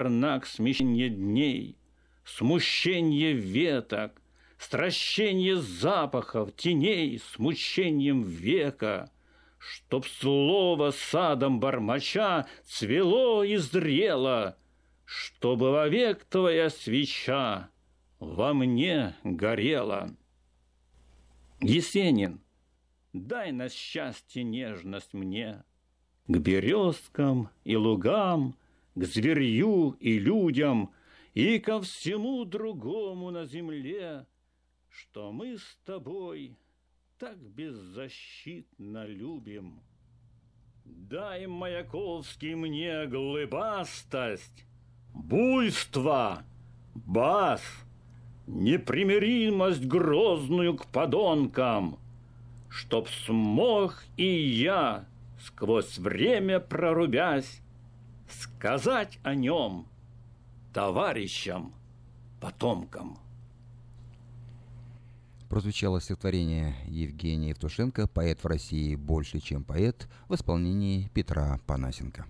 Знак смещения дней, смущение веток, Стращение запахов, теней, смущением века, Чтоб слово садом бормоча цвело и зрело, Чтобы вовек твоя свеча во мне горела. Есенин, дай на счастье нежность мне, К березкам и лугам, к зверью и людям, И ко всему другому на земле, Что мы с тобой так беззащитно любим. Дай, Маяковский, мне глыбастость, буйство, бас, непримиримость грозную к подонкам, Чтоб смог и я, сквозь время прорубясь, Сказать о нем товарищам, потомкам. Прозвучало стихотворение Евгения Евтушенко «Поэт в России больше, чем поэт» в исполнении Петра Панасенко.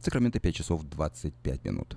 Сакраменто 5 часов 25 минут.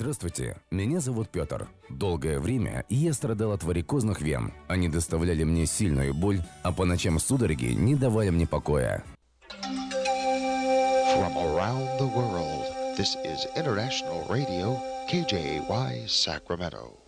Здравствуйте, меня зовут Петр. Долгое время я страдал от варикозных вен. Они доставляли мне сильную боль, а по ночам судороги не давали мне покоя. From around the world, this is International Radio, KJY Sacramento.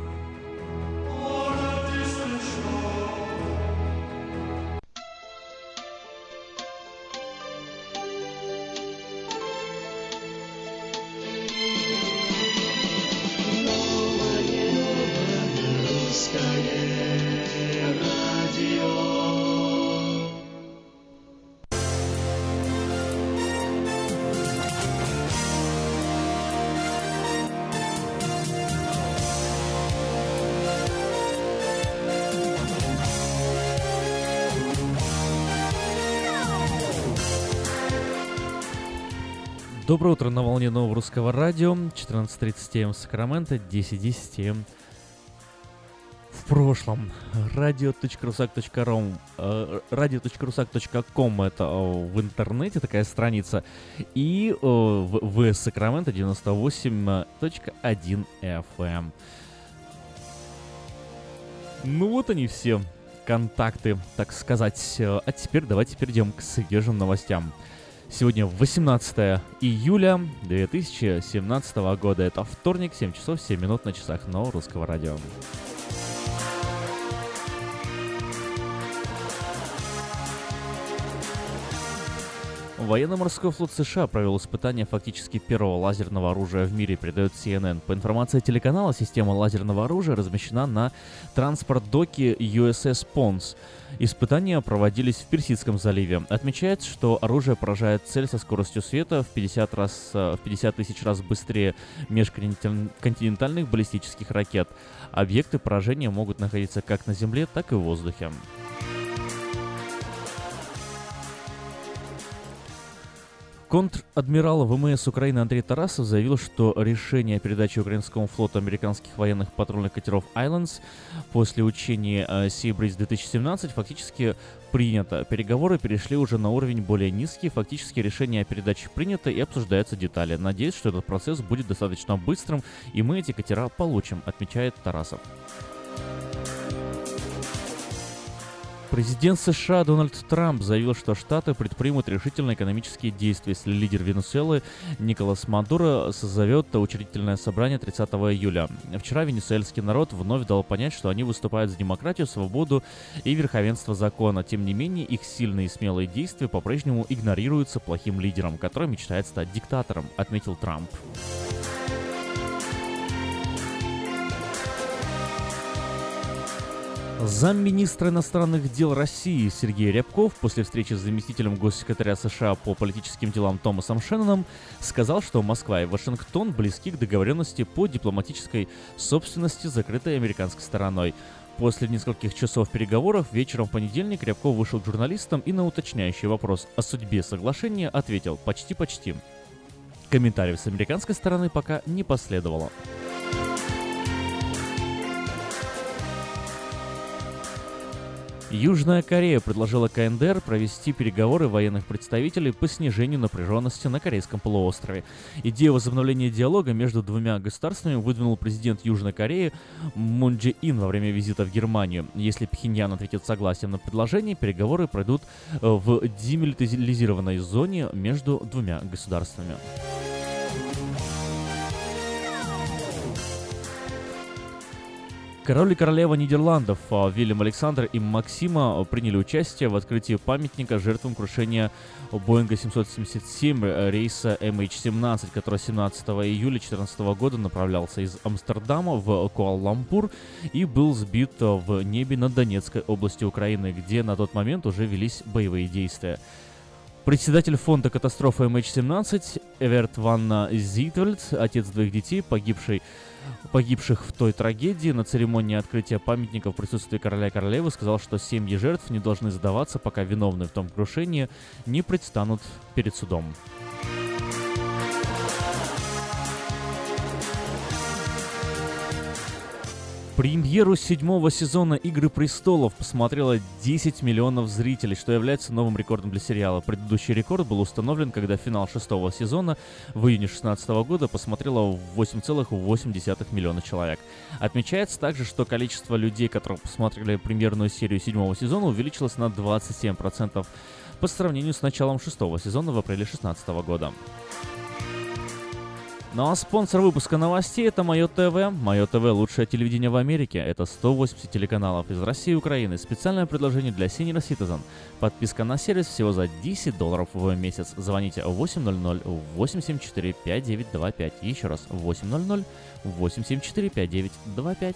Доброе утро на волне нового русского радио. 14.30 м Сакраменто, 10.10 м в прошлом. Radio.rusak.rom Radio.rusak.com это в интернете такая страница. И в Сакраменто 98.1 FM. Ну вот они все контакты, так сказать. А теперь давайте перейдем к свежим новостям. Сегодня 18 июля 2017 года. Это вторник, 7 часов 7 минут на часах нового русского радио. Военно-морской флот США провел испытание фактически первого лазерного оружия в мире, передает CNN. По информации телеканала, система лазерного оружия размещена на транспорт-доке USS Pons. Испытания проводились в Персидском заливе. Отмечается, что оружие поражает цель со скоростью света в 50, раз, э, в 50 тысяч раз быстрее межконтинентальных баллистических ракет. Объекты поражения могут находиться как на Земле, так и в воздухе. Контр-адмирал ВМС Украины Андрей Тарасов заявил, что решение о передаче украинскому флоту американских военных патрульных катеров «Islands» после учения Sea Breeze 2017 фактически принято. Переговоры перешли уже на уровень более низкий, фактически решение о передаче принято и обсуждаются детали. Надеюсь, что этот процесс будет достаточно быстрым и мы эти катера получим, отмечает Тарасов. Президент США Дональд Трамп заявил, что Штаты предпримут решительные экономические действия, если лидер Венесуэлы Николас Мадуро созовет учредительное собрание 30 июля. Вчера венесуэльский народ вновь дал понять, что они выступают за демократию, свободу и верховенство закона. Тем не менее, их сильные и смелые действия по-прежнему игнорируются плохим лидером, который мечтает стать диктатором, отметил Трамп. Замминистра иностранных дел России Сергей Рябков после встречи с заместителем госсекретаря США по политическим делам Томасом Шенноном сказал, что Москва и Вашингтон близки к договоренности по дипломатической собственности, закрытой американской стороной. После нескольких часов переговоров вечером в понедельник Рябков вышел к журналистам и на уточняющий вопрос о судьбе соглашения ответил «почти-почти». Комментариев с американской стороны пока не последовало. Южная Корея предложила КНДР провести переговоры военных представителей по снижению напряженности на Корейском полуострове. Идею возобновления диалога между двумя государствами выдвинул президент Южной Кореи Мун Джи Ин во время визита в Германию. Если Пхеньян ответит согласием на предложение, переговоры пройдут э, в демилитаризированной зоне между двумя государствами. Король и королева Нидерландов а, Вильям Александр и Максима а, приняли участие в открытии памятника жертвам крушения Боинга 777 э, рейса MH17, который 17 июля 2014 года направлялся из Амстердама в Куала-Лампур и был сбит а, в небе над Донецкой областью Украины, где на тот момент уже велись боевые действия. Председатель фонда катастрофы MH17 Эверт Ванна Зитвельд, отец двоих детей, погибший погибших в той трагедии на церемонии открытия памятника в присутствии короля и королевы сказал, что семьи жертв не должны сдаваться, пока виновные в том крушении не предстанут перед судом. Премьеру седьмого сезона «Игры престолов» посмотрело 10 миллионов зрителей, что является новым рекордом для сериала. Предыдущий рекорд был установлен, когда финал шестого сезона в июне 2016 года посмотрело 8,8 миллиона человек. Отмечается также, что количество людей, которые посмотрели премьерную серию седьмого сезона, увеличилось на 27% по сравнению с началом шестого сезона в апреле 2016 года. Ну а спонсор выпуска новостей это Мое ТВ. Мое ТВ лучшее телевидение в Америке. Это 180 телеканалов из России и Украины. Специальное предложение для Senior Citizen. Подписка на сервис всего за 10 долларов в месяц. Звоните 800 874 5925. Еще раз 800 874 5925.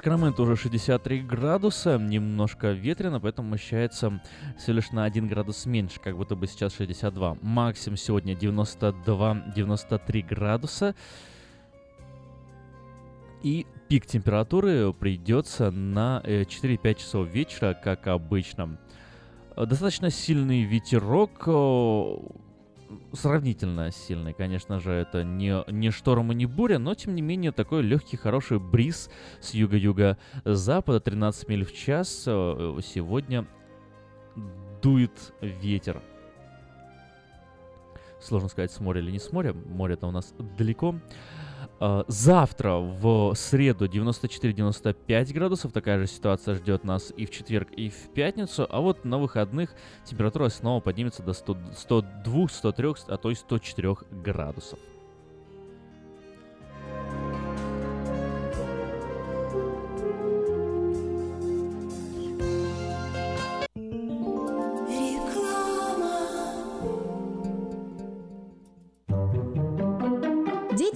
Сакраменто уже 63 градуса, немножко ветрено, поэтому ощущается всего лишь на 1 градус меньше, как будто бы сейчас 62. Максимум сегодня 92-93 градуса. И пик температуры придется на 4-5 э, часов вечера, как обычно. Достаточно сильный ветерок, сравнительно сильный. Конечно же, это не, не шторм и не буря, но тем не менее такой легкий, хороший бриз с юга-юга-запада, 13 миль в час. Э, сегодня дует ветер. Сложно сказать, с моря или не с моря. Море-то у нас далеко. А, завтра в среду 94-95 градусов. Такая же ситуация ждет нас и в четверг, и в пятницу. А вот на выходных температура снова поднимется до 102, 103, а то и 104 градусов.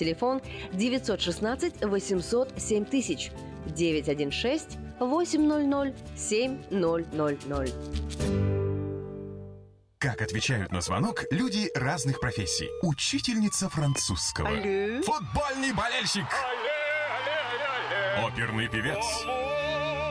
Телефон 916 800 7000 916 800 7000. Как отвечают на звонок люди разных профессий. Учительница французского. Алле. Футбольный болельщик. Оперный певец.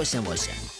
você, moça.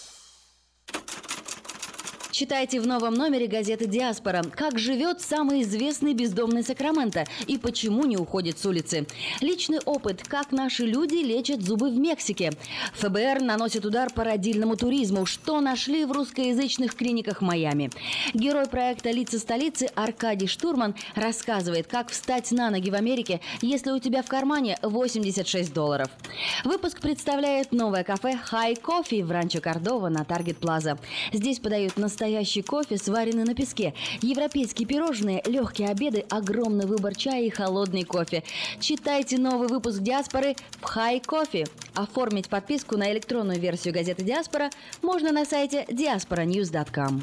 Читайте в новом номере газеты «Диаспора», как живет самый известный бездомный Сакраменто и почему не уходит с улицы. Личный опыт, как наши люди лечат зубы в Мексике. ФБР наносит удар по родильному туризму, что нашли в русскоязычных клиниках Майами. Герой проекта «Лица столицы» Аркадий Штурман рассказывает, как встать на ноги в Америке, если у тебя в кармане 86 долларов. Выпуск представляет новое кафе «Хай Кофе» в Ранчо Кордова на Таргет Плаза. Здесь подают настоящий кофе, сваренный на песке, европейские пирожные, легкие обеды, огромный выбор чая и холодный кофе. Читайте новый выпуск «Диаспоры» в «Хай Кофе». Оформить подписку на электронную версию газеты «Диаспора» можно на сайте diasporanews.com.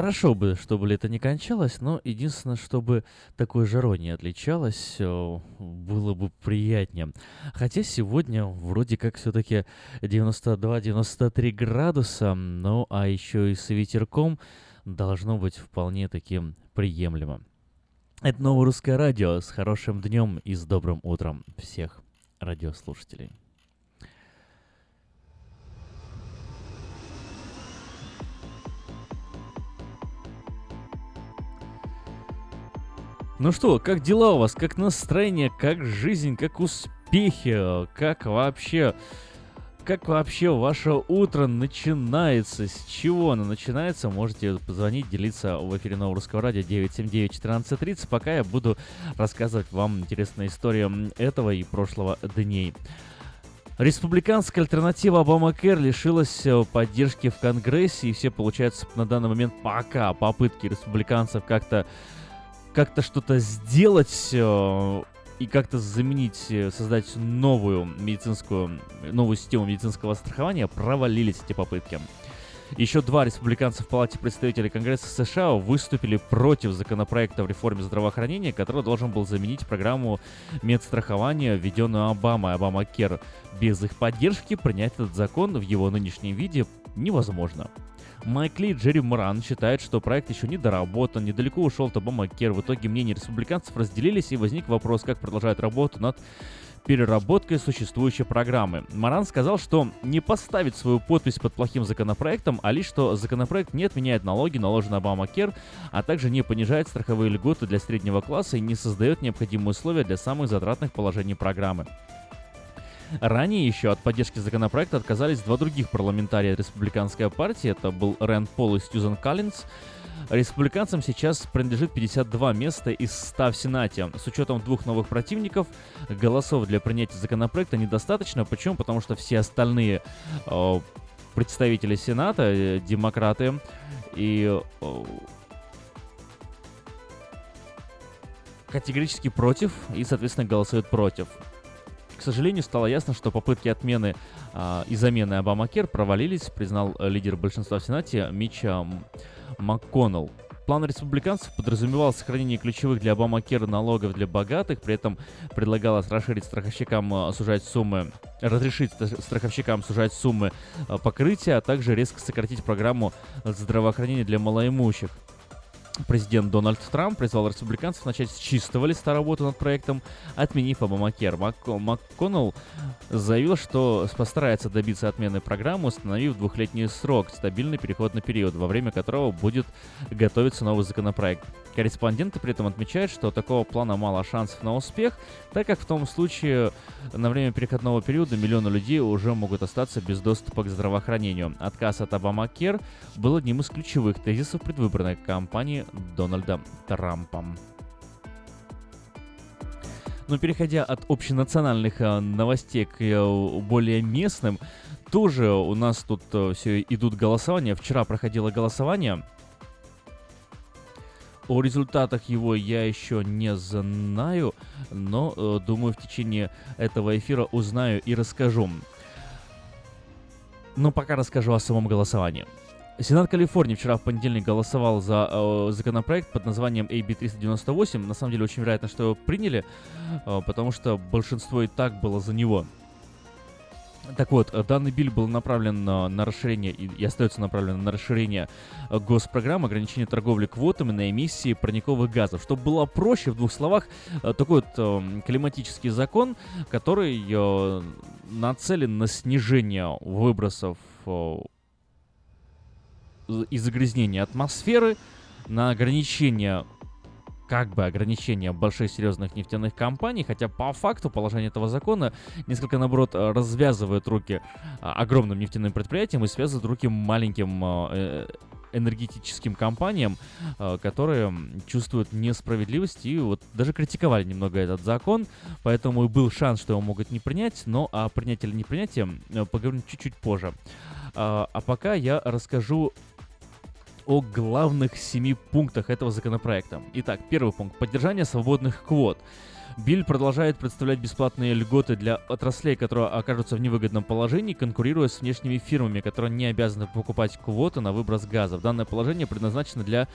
Хорошо бы, чтобы лето не кончалось, но единственное, чтобы такой жарой не отличалось, э, было бы приятнее. Хотя сегодня вроде как все-таки 92-93 градуса, ну а еще и с ветерком должно быть вполне таким приемлемо. Это новое русское радио с хорошим днем и с добрым утром всех радиослушателей. Ну что, как дела у вас? Как настроение? Как жизнь? Как успехи? Как вообще... Как вообще ваше утро начинается? С чего оно начинается? Можете позвонить, делиться в эфире Нового Русского Радио 979-1430, пока я буду рассказывать вам интересные истории этого и прошлого дней. Республиканская альтернатива Обама Кэр лишилась э, поддержки в Конгрессе, и все, получается, на данный момент пока попытки республиканцев как-то как-то что-то сделать э, и как-то заменить, э, создать новую медицинскую, новую систему медицинского страхования, провалились эти попытки. Еще два республиканца в Палате представителей Конгресса США выступили против законопроекта в реформе здравоохранения, который должен был заменить программу медстрахования, введенную Обамой, Обама Кер. Без их поддержки принять этот закон в его нынешнем виде невозможно. Майк Ли и Джерри Моран считают, что проект еще не доработан, недалеко ушел от Обама Кер. В итоге мнения республиканцев разделились, и возник вопрос, как продолжать работу над переработкой существующей программы. Маран сказал, что не поставит свою подпись под плохим законопроектом, а лишь что законопроект не отменяет налоги, наложенные Обама Кер, а также не понижает страховые льготы для среднего класса и не создает необходимые условия для самых затратных положений программы. Ранее еще от поддержки законопроекта отказались два других парламентария республиканской партии. Это был Рэнд Пол и Сьюзан Каллинс. Республиканцам сейчас принадлежит 52 места из 100 в Сенате. С учетом двух новых противников, голосов для принятия законопроекта недостаточно. Почему? Потому что все остальные э, представители Сената, э, демократы и э, категорически против и, соответственно, голосуют против. К сожалению, стало ясно, что попытки отмены э, и замены Обамакер провалились, признал лидер большинства в Сенате Мича МакКоннелл. План республиканцев подразумевал сохранение ключевых для Обамакера налогов для богатых, при этом предлагалось расширить страховщикам а, сужать суммы, разрешить страховщикам сужать суммы а, покрытия, а также резко сократить программу здравоохранения для малоимущих. Президент Дональд Трамп призвал республиканцев начать с чистого листа работы над проектом, отменив Обамакер. Мак МакКоннелл заявил, что постарается добиться отмены программы, установив двухлетний срок, стабильный переходный период, во время которого будет готовиться новый законопроект. Корреспонденты при этом отмечают, что такого плана мало шансов на успех, так как в том случае на время переходного периода миллионы людей уже могут остаться без доступа к здравоохранению. Отказ от Обамакер был одним из ключевых тезисов предвыборной кампании Дональда Трампа. Но переходя от общенациональных э, новостей к э, более местным, тоже у нас тут э, все идут голосования. Вчера проходило голосование. О результатах его я еще не знаю, но э, думаю, в течение этого эфира узнаю и расскажу. Но пока расскажу о самом голосовании. Сенат Калифорнии вчера в понедельник голосовал за э, законопроект под названием AB 398. На самом деле очень вероятно, что его приняли, э, потому что большинство и так было за него. Так вот, данный биль был направлен на, на расширение и, и остается направлен на расширение э, госпрограммы ограничения торговли квотами на эмиссии парниковых газов. Чтобы было проще, в двух словах, э, такой вот э, климатический закон, который э, нацелен на снижение выбросов э, и загрязнения атмосферы, на ограничение как бы ограничения больших серьезных нефтяных компаний, хотя по факту положение этого закона несколько, наоборот, развязывает руки а, огромным нефтяным предприятиям и связывает руки маленьким а, э, энергетическим компаниям, а, которые чувствуют несправедливость и вот даже критиковали немного этот закон, поэтому и был шанс, что его могут не принять, но о принятии или не принятии поговорим чуть-чуть позже. А пока я расскажу о главных семи пунктах этого законопроекта. Итак, первый пункт. Поддержание свободных квот. Биль продолжает представлять бесплатные льготы для отраслей, которые окажутся в невыгодном положении, конкурируя с внешними фирмами, которые не обязаны покупать квоты на выброс газов. Данное положение предназначено для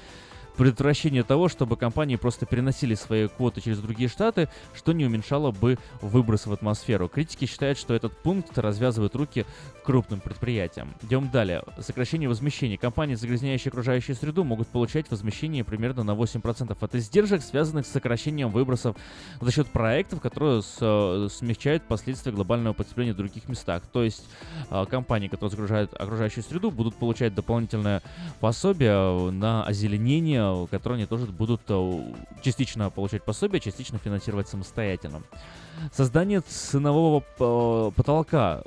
предотвращение того, чтобы компании просто переносили свои квоты через другие штаты, что не уменьшало бы выброс в атмосферу. Критики считают, что этот пункт развязывает руки крупным предприятиям. Идем далее. Сокращение возмещений. Компании, загрязняющие окружающую среду, могут получать возмещение примерно на 8% от издержек, связанных с сокращением выбросов за счет проектов, которые э, смягчают последствия глобального потепления в других местах. То есть э, компании, которые загружают окружающую среду, будут получать дополнительное пособие на озеленение которые они тоже будут э, частично получать пособие, частично финансировать самостоятельно. Создание ценового э, потолка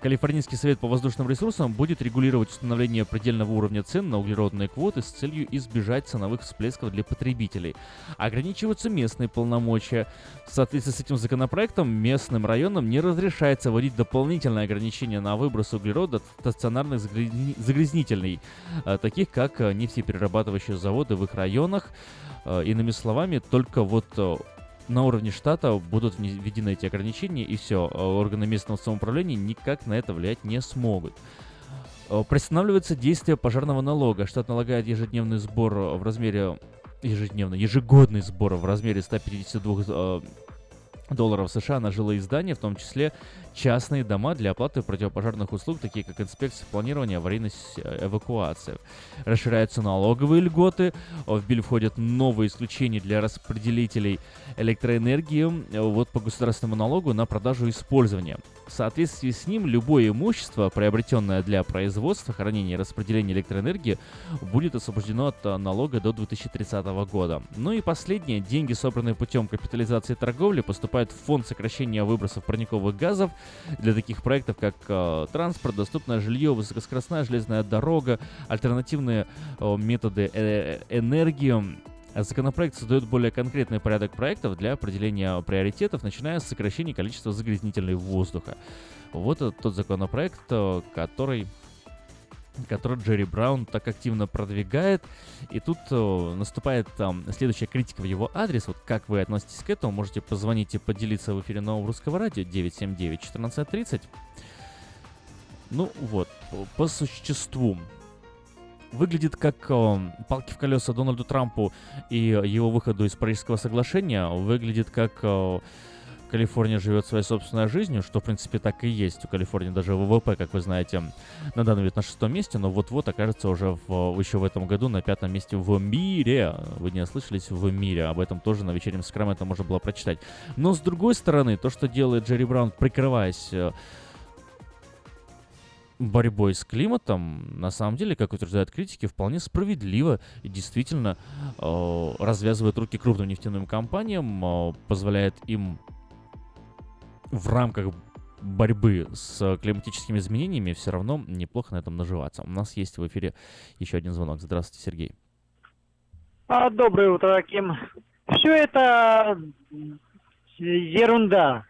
Калифорнийский совет по воздушным ресурсам будет регулировать установление предельного уровня цен на углеродные квоты с целью избежать ценовых всплесков для потребителей. Ограничиваются местные полномочия. В соответствии с этим законопроектом местным районам не разрешается вводить дополнительные ограничения на выброс углерода стационарных загрязнителей, э, таких как э, нефтеперерабатывающие заводы в их районах. Э, иными словами, только вот на уровне штата будут введены эти ограничения, и все, э, органы местного самоуправления никак на это влиять не смогут. Э, приостанавливается действие пожарного налога. Штат налагает ежедневный сбор в размере ежедневно, ежегодный сбор в размере 152 долларов США на жилые здания, в том числе частные дома для оплаты противопожарных услуг, такие как инспекция планирования, аварийность, э, эвакуация. Расширяются налоговые льготы, в биль входят новые исключения для распределителей электроэнергии вот по государственному налогу на продажу и использование. В соответствии с ним любое имущество, приобретенное для производства, хранения и распределения электроэнергии, будет освобождено от э, налога до 2030 года. Ну и последнее. Деньги, собранные путем капитализации торговли, поступают в фонд сокращения выбросов парниковых газов для таких проектов, как э, транспорт, доступное жилье, высокоскоростная железная дорога, альтернативные э, методы э, энергии, Законопроект создает более конкретный порядок проектов для определения приоритетов, начиная с сокращения количества загрязнителей воздуха. Вот это тот законопроект, э, который который Джерри Браун так активно продвигает. И тут э, наступает э, следующая критика в его адрес. Вот как вы относитесь к этому, можете позвонить и поделиться в эфире нового русского радио 979-1430. Ну вот, по существу выглядит как э, палки в колеса Дональду Трампу и его выходу из Парижского соглашения, выглядит как э, Калифорния живет своей собственной жизнью, что в принципе так и есть. У Калифорнии даже ВВП, как вы знаете, на данный момент на шестом месте, но вот-вот окажется уже в, еще в этом году на пятом месте в мире. Вы не ослышались в мире, об этом тоже на вечернем Скраменто можно было прочитать. Но с другой стороны, то, что делает Джерри Браун, прикрываясь э, борьбой с климатом, на самом деле, как утверждают критики, вполне справедливо и действительно э, развязывает руки крупным нефтяным компаниям, э, позволяет им в рамках борьбы с климатическими изменениями все равно неплохо на этом наживаться. У нас есть в эфире еще один звонок. Здравствуйте, Сергей. А, доброе утро, Аким. Все это ерунда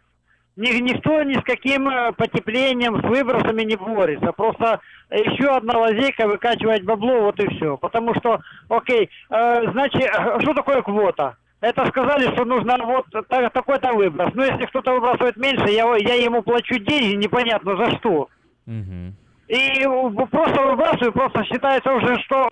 ни, никто ни с каким э, потеплением, с выбросами не борется. Просто еще одна лазейка выкачивать бабло, вот и все. Потому что, окей, э, значит, э, что такое квота? Это сказали, что нужно вот такой-то выброс. Но если кто-то выбрасывает меньше, я, я ему плачу деньги, непонятно за что. Угу. И просто выбрасываю, просто считается уже, что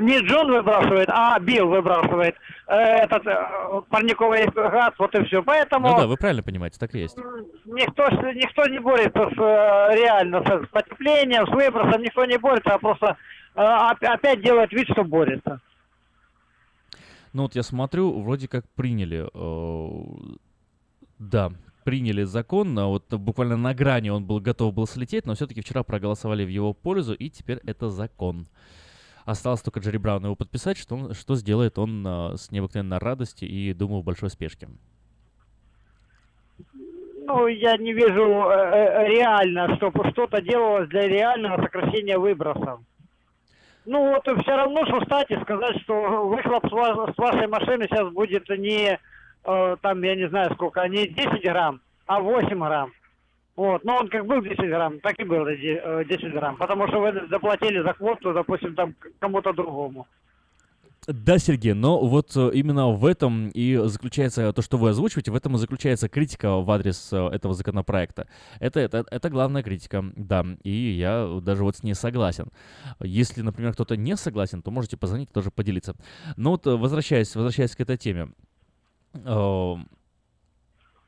не Джон выбрасывает, а Билл выбрасывает э, этот э, парниковый газ, вот и все. Поэтому... Ну да, вы правильно понимаете, так и есть. Никто, никто не борется с, э, реально с потеплением, с выбросом, никто не борется, а просто э, опять делает вид, что борется. Ну вот я смотрю, вроде как приняли, э, да, приняли закон, а вот буквально на грани он был готов был слететь, но все-таки вчера проголосовали в его пользу, и теперь это закон. Осталось только Джерри Брауну его подписать, что, он, что сделает он а, с необыкновенной радостью и, думаю, в большой спешке. Ну, я не вижу э, э реально, чтобы что-то делалось для реального сокращения выбросов. Ну вот все равно, что встать и сказать, что выхлоп с, вас, с вашей машины сейчас будет не, э, там, я не знаю сколько, не 10 грамм, а 8 грамм. Вот, но он как был 10 грамм, так и был 10 э, грамм, потому что вы заплатили за квоту, допустим, там кому-то другому. Да, Сергей, но вот э, именно в этом и заключается то, что вы озвучиваете, в этом и заключается критика в адрес э, этого законопроекта. Это, это, это главная критика, да, и я даже вот с ней согласен. Если, например, кто-то не согласен, то можете позвонить, тоже поделиться. Но вот э, возвращаясь, возвращаясь к этой теме,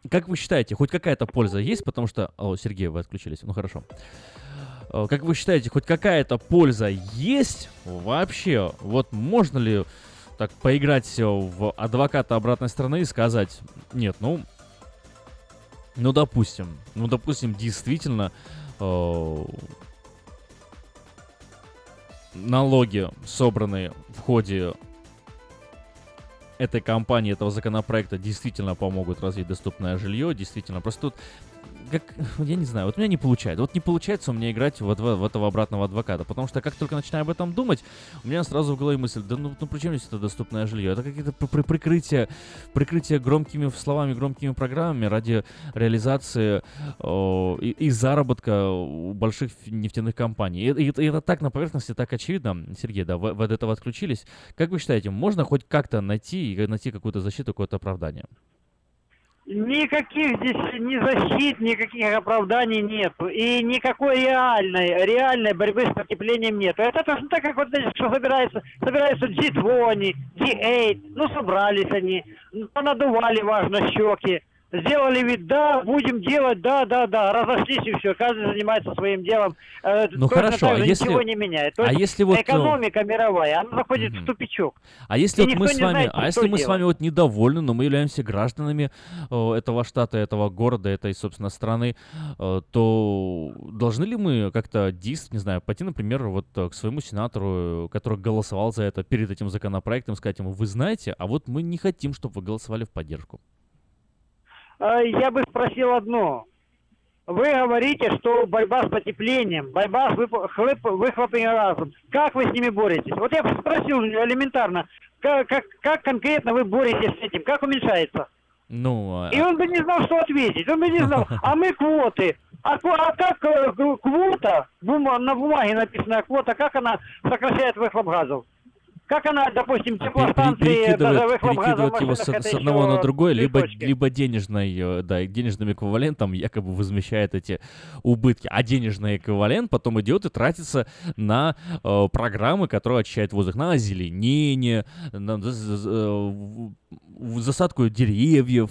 как вы считаете, хоть какая-то польза есть? Потому что... О, Сергей, вы отключились. Ну, хорошо. Э, Как вы считаете, хоть какая-то польза есть вообще? Вот можно ли так поиграть э, в адвоката обратной стороны и сказать, нет, ну, ну, допустим, ну, допустим, действительно, э, налоги, собранные в ходе этой кампании, этого законопроекта, действительно помогут развить доступное жилье, действительно. Просто тут как, я не знаю, вот у меня не получается. Вот не получается у меня играть в, в этого обратного адвоката, потому что как только начинаю об этом думать, у меня сразу в голове мысль, да ну, ну при чем здесь это доступное жилье? Это какие-то при- при- прикрытие, громкими словами, громкими программами ради реализации о, и, и заработка у больших нефтяных компаний. И, и и это так на поверхности, так очевидно. Сергей, да, вы, вы от этого отключились. Как вы считаете, можно хоть как-то найти, найти какую-то защиту, какое-то оправдание? Никаких здесь ни защит, никаких оправданий нету. И никакой реальной, реальной борьбы с потеплением нету. Это точно так, как вот здесь, что собирается, собираются G20, G8, ну собрались они, понадували важно щеки, сделали вид, да, будем делать, да, да, да, разошлись и все, каждый занимается своим делом. Э, Ну, точно хорошо, а если- ничего не меняет. А есть если вот, ну, экономика мировая, она заходит в тупичок. А если И вот мы с вами, знает, а если мы с вами вот недовольны, но мы являемся гражданами э, этого штата, этого города, этой, собственно, страны, э, то должны ли мы как-то действовать, не знаю, пойти, например, вот э, к своему сенатору, э, который голосовал за это перед этим законопроектом, сказать ему, вы знаете, а вот мы не хотим, чтобы вы голосовали в поддержку. А, Я бы спросил одно. Вы говорите, что борьба с потеплением, борьба с выхлопами газом. Как вы с ними боретесь? Вот я спросил элементарно, как, как, как конкретно вы боретесь с этим? Как уменьшается? Ну, а- И он бы не знал, что ответить. Он бы не знал. А мы квоты. А, а как э, квота, на бумаге написанная квота, как она сокращает выхлоп газов? Как она, допустим, теплостанции, даже перекидывает, перекидывает его с, с одного на еще другое, либо, либо денежной, э, да, денежным эквивалентом якобы возмещает эти убытки. А денежный эквивалент потом идет и тратится на э, программы, которые очищают воздух, на озеленение, на э, засадку деревьев,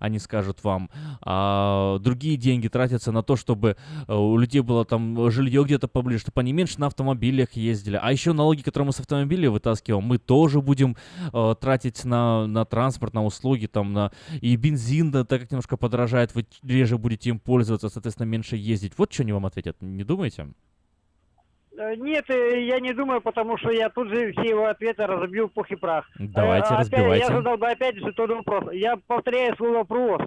они скажут вам. А другие деньги тратятся на то, чтобы э, у людей было там жилье где-то поближе, чтобы они меньше на автомобилях ездили. А еще налоги, которые мы с автомобиля вытаскиваем, мы тоже будем э, тратить на, на транспорт, на услуги, там, на... И бензин, да, так как немножко подорожает, вы реже будете им пользоваться, соответственно, меньше ездить. Вот что они вам ответят, не думаете? Э, Нет, э, я не думаю, потому что я тут же все его ответы разобью в пух и прах. Давайте, Э, опять разбивайте. Я задал бы опять же тот вопрос. Я повторяю свой вопрос.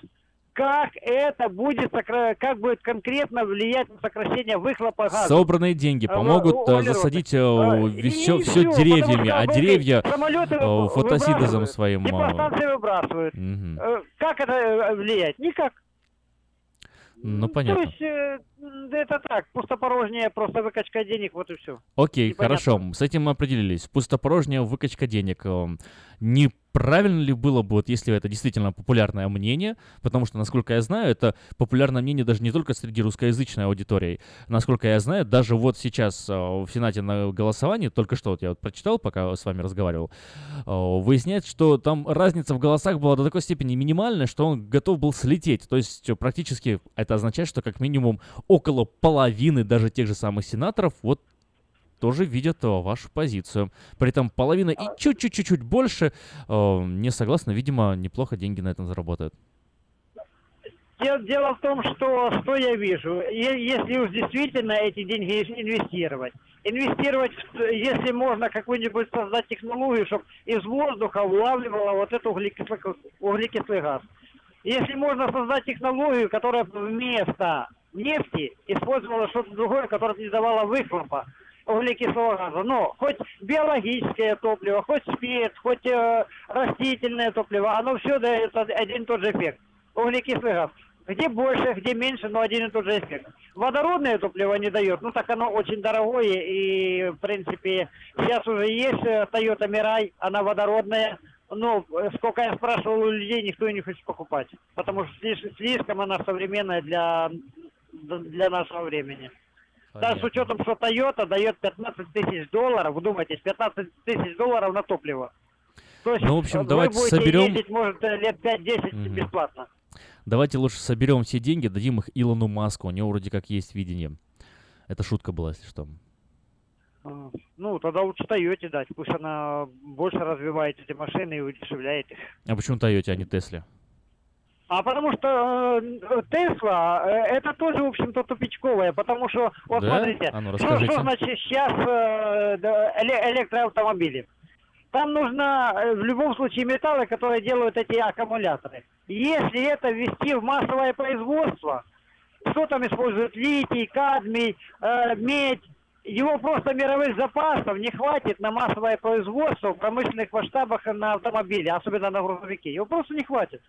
Как это будет, как будет конкретно влиять на сокращение выхлопа газа? Собранные деньги А, помогут углерод. засадить А, все, и все деревьями, а деревья фотосинтезом своим... Теплостанции выбрасывают. Э, Как это влияет? Никак. Ну, То понятно. есть э, м, это так, пустопорожнее, просто выкачка денег, вот и все. Окей, Непонятно. хорошо, с этим мы определились. Пустопорожняя выкачка денег. Эм, Неправильно ли было бы, вот если это действительно популярное мнение, потому что, насколько я знаю, это популярное мнение даже не только среди русскоязычной аудитории. Насколько я знаю, даже вот сейчас э, в Сенате на голосовании, только что вот я вот прочитал, пока с вами разговаривал, э, выясняется, что там разница в голосах была до такой степени минимальная, что он готов был слететь. То есть э, практически это означает, что как минимум около половины даже тех же самых сенаторов вот тоже видят э, вашу позицию. При этом половина и чуть-чуть-чуть больше э, не согласны, видимо, неплохо деньги на этом заработают. Дело, в том, что, что я вижу, если уж действительно эти деньги инвестировать, инвестировать, если можно какую-нибудь создать технологию, чтобы из воздуха улавливала вот этот углекислый, углекислый газ. Если можно создать технологию, которая вместо нефти использовала что-то другое, которое не давало выхлопа углекислого газа. Но хоть биологическое топливо, хоть спирт, хоть э, растительное топливо, оно все дает од- один и тот же эффект. Углекислый газ. Где больше, где меньше, но один и тот же эффект. Водородное топливо не дает, ну так оно очень дорогое, и в принципе сейчас уже есть э, Toyota Mirai, она водородная, но э, сколько я спрашивал у людей, никто не хочет покупать, потому что слишком она современная для, для нашего времени. Даже с учетом, что Toyota дает 15 тысяч долларов, вдумайтесь, 15 тысяч долларов на топливо. То есть Ну, в общем, вы давайте соберем- ездить, может, э, лет 5-10 Мгм. бесплатно. Давайте лучше соберем все деньги, дадим их Илону Маску. У него вроде как есть видение. Это шутка была, если что. А, Ну, тогда лучше Тойоте дать, пусть она больше развивает эти машины и удешевляет их. А почему Тойоте, а не Тесле? А потому что э, Тесла, э, это тоже, в общем-то, тупичковая, потому что, вот Да? смотрите, А ну, что, что значит сейчас э, электроавтомобили? Там нужно в любом случае металлы, которые делают эти аккумуляторы. Если это ввести в массовое производство, что там используют литий, кадмий, э, медь, его просто мировых запасов не хватит на массовое производство в промышленных масштабах на автомобиле, особенно на грузовике. Его просто не хватит.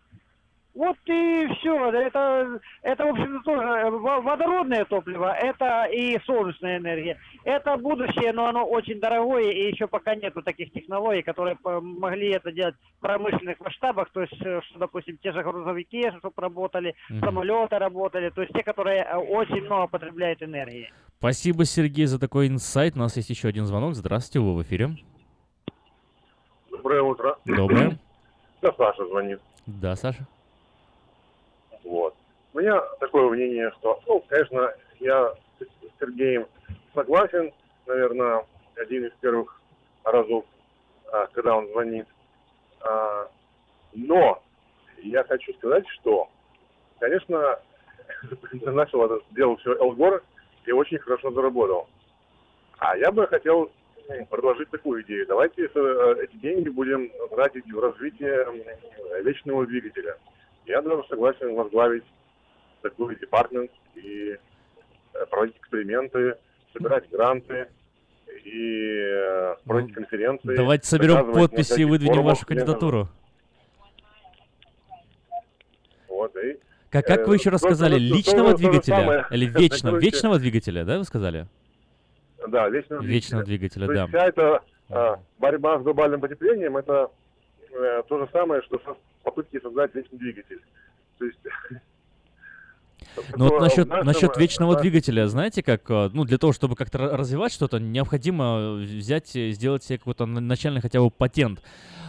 Вот и все. Это, это в общем-то, тоже э, во- водородное топливо, это и солнечная энергия. Это будущее, но оно очень дорогое, и еще пока нету таких технологий, которые могли это делать в промышленных масштабах, то есть, э, что, допустим, те же грузовики, чтобы работали, самолеты работали, то есть те, которые э, очень много потребляют энергии. Спасибо, Сергей, за такой инсайт. У нас есть еще один звонок. Здравствуйте, вы в эфире. Доброе утро. Доброе. Да, Саша звонит. Да, Саша? У меня такое мнение, что, ну, конечно, я с Сергеем согласен, наверное, один из первых разов, а, когда он звонит. А, но я хочу сказать, что, конечно, начал это делать все Элгор и очень хорошо заработал. А я бы хотел м, предложить такую идею. Давайте э, эти деньги будем тратить в развитие вечного двигателя. Я даже согласен возглавить такой департамент и э, проводить эксперименты, собирать гранты и э, проводить конференции. Ну, Давайте соберем подписи и выдвинем форумах, вашу кандидатуру. Вот, и, Как, как вы э, еще раз то- то- сказали, то- то- то личного двигателя самое. или вечно, Короче, вечного двигателя, да, вы сказали? Да, вечного, Вечного двигателя, То да. есть вся эта э, борьба с глобальным потеплением это э, то же самое, что попытки создать вечный двигатель. То есть Ну вот насчет, нашем, насчет э, вечного да, двигателя, знаете, как, э, ну, для того, чтобы как-то ра- развивать что-то, необходимо взять, и сделать себе какой-то начальный хотя бы патент.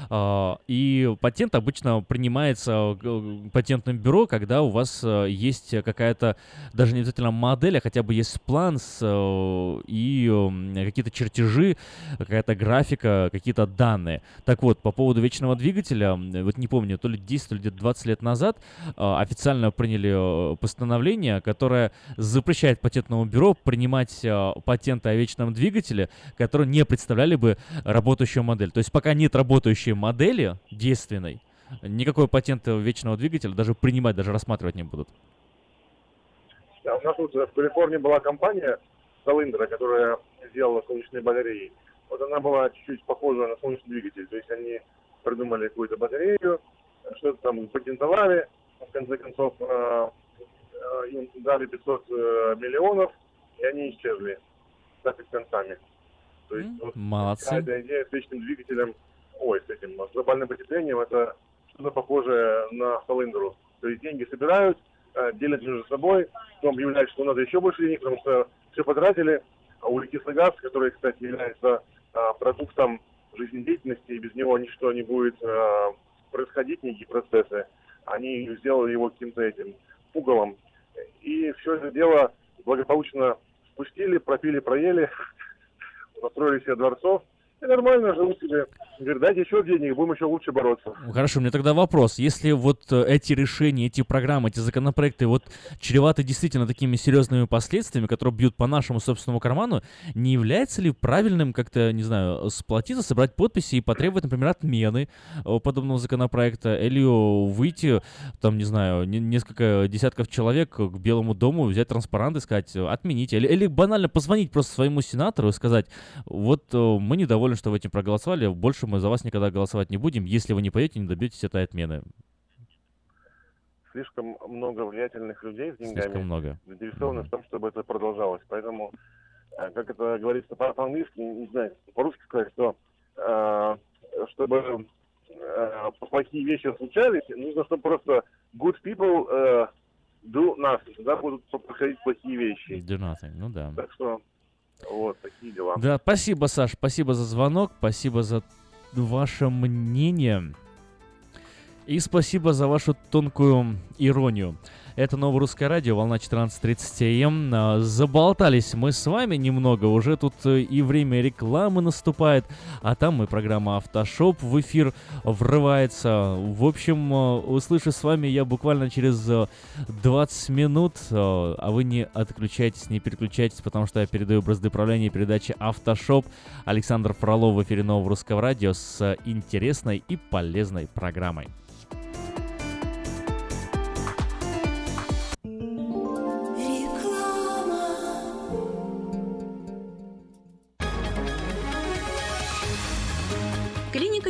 А, И патент обычно принимается э, патентным бюро, когда у вас э, есть какая-то, даже не обязательно модель, а хотя бы есть план с, э, и э, какие-то чертежи, какая-то графика, какие-то данные. Так вот, по поводу вечного двигателя, вот не помню, то ли 10, то ли где-то 20 лет назад э, официально приняли э, постановление, которое запрещает патентному бюро принимать э, патенты о вечном двигателе, которые не представляли бы работающую модель. То есть пока нет работающей модели действенной, никакой патент вечного двигателя даже принимать, даже рассматривать не будут. Да, у нас тут в Калифорнии была компания Solyndra, которая сделала солнечные батареи. Вот она была чуть-чуть похожа на солнечный двигатель. То есть они придумали какую-то батарею, что-то там патентовали, в конце концов э, э, им дали 500 э, миллионов, и они исчезли так и с концами. То есть вот Молодцы. эта идея с вечным двигателем, ой, с этим с глобальным потеплением, это что-то похожее на Солиндру. То есть деньги собирают, э, делят между собой, потом объявляют, что надо еще больше денег, потому что все потратили, а углекислый газ, который, кстати, является э, продуктом жизнедеятельности, и без него ничто не будет э, происходить, никакие процессы, они сделали его каким-то этим пугалом. И все это дело благополучно спустили, пропили, проели, построили себе дворцов, и нормально живут себе. Говорят, дайте еще денег, будем еще лучше бороться. Хорошо, у меня тогда вопрос. Если вот э, эти решения, эти программы, эти законопроекты вот чреваты действительно такими серьезными последствиями, которые бьют по нашему собственному карману, не является ли правильным как-то, не знаю, сплотиться, собрать подписи и потребовать, например, отмены э, подобного законопроекта или э, выйти, там, не знаю, не- несколько десятков человек к Белому дому, взять транспарант и сказать, отмените. Или, или банально позвонить просто своему сенатору и сказать, вот мы недовольны, что вы этим проголосовали, больше мы за вас никогда голосовать не будем, если вы не поедете, не добьетесь этой отмены. слишком много влиятельных людей с деньгами Слишком много. заинтересованы в том, чтобы это продолжалось. Поэтому, э, как это говорится по- по-английски, не знаю, по-русски сказать, что э, чтобы э, плохие вещи случались, нужно, чтобы просто good people э, do nothing. Тогда будут происходить плохие вещи. Do nothing, ну да. Так что вот такие дела. Да, спасибо, Саш, спасибо за звонок, спасибо за ваше мнение. И спасибо за вашу тонкую иронию. Это Новое Русское Радио, волна 14.30 АМ. Заболтались мы с вами немного, уже тут э, и время рекламы наступает, а там и программа Автошоп в эфир врывается. В общем, э, услышу с вами я буквально через э, 20 минут, э, а вы не отключайтесь, не переключайтесь, потому что я передаю бразды правления передачи Автошоп. Александр Фролов в эфире Нового Русского Радио с интересной и полезной программой.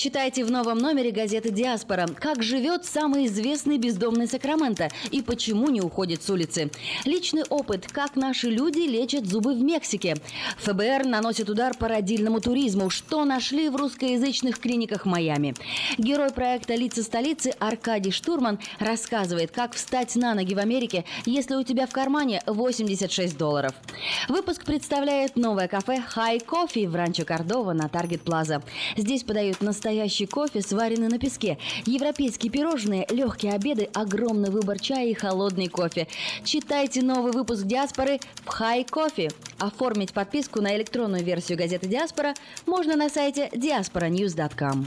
Читайте в новом номере газеты «Диаспора», как живет самый известный бездомный Сакраменто и почему не уходит с улицы. Личный опыт, как наши люди лечат зубы в Мексике. ФБР наносит удар по родильному туризму, что нашли в русскоязычных клиниках Майами. Герой проекта «Лица столицы» Аркадий Штурман рассказывает, как встать на ноги в Америке, если у тебя в кармане 86 долларов. Выпуск представляет новое кафе «High Coffee» в Ранчо Кордова на Таргет Плаза. Здесь подают настоящий кофе, сваренный на песке, европейские пирожные, легкие обеды, огромный выбор чая и холодный кофе. Читайте новый выпуск «Диаспоры» в «High Coffee». Оформить подписку на электронную версию газеты «Диаспора» можно на сайте diasporanews.com.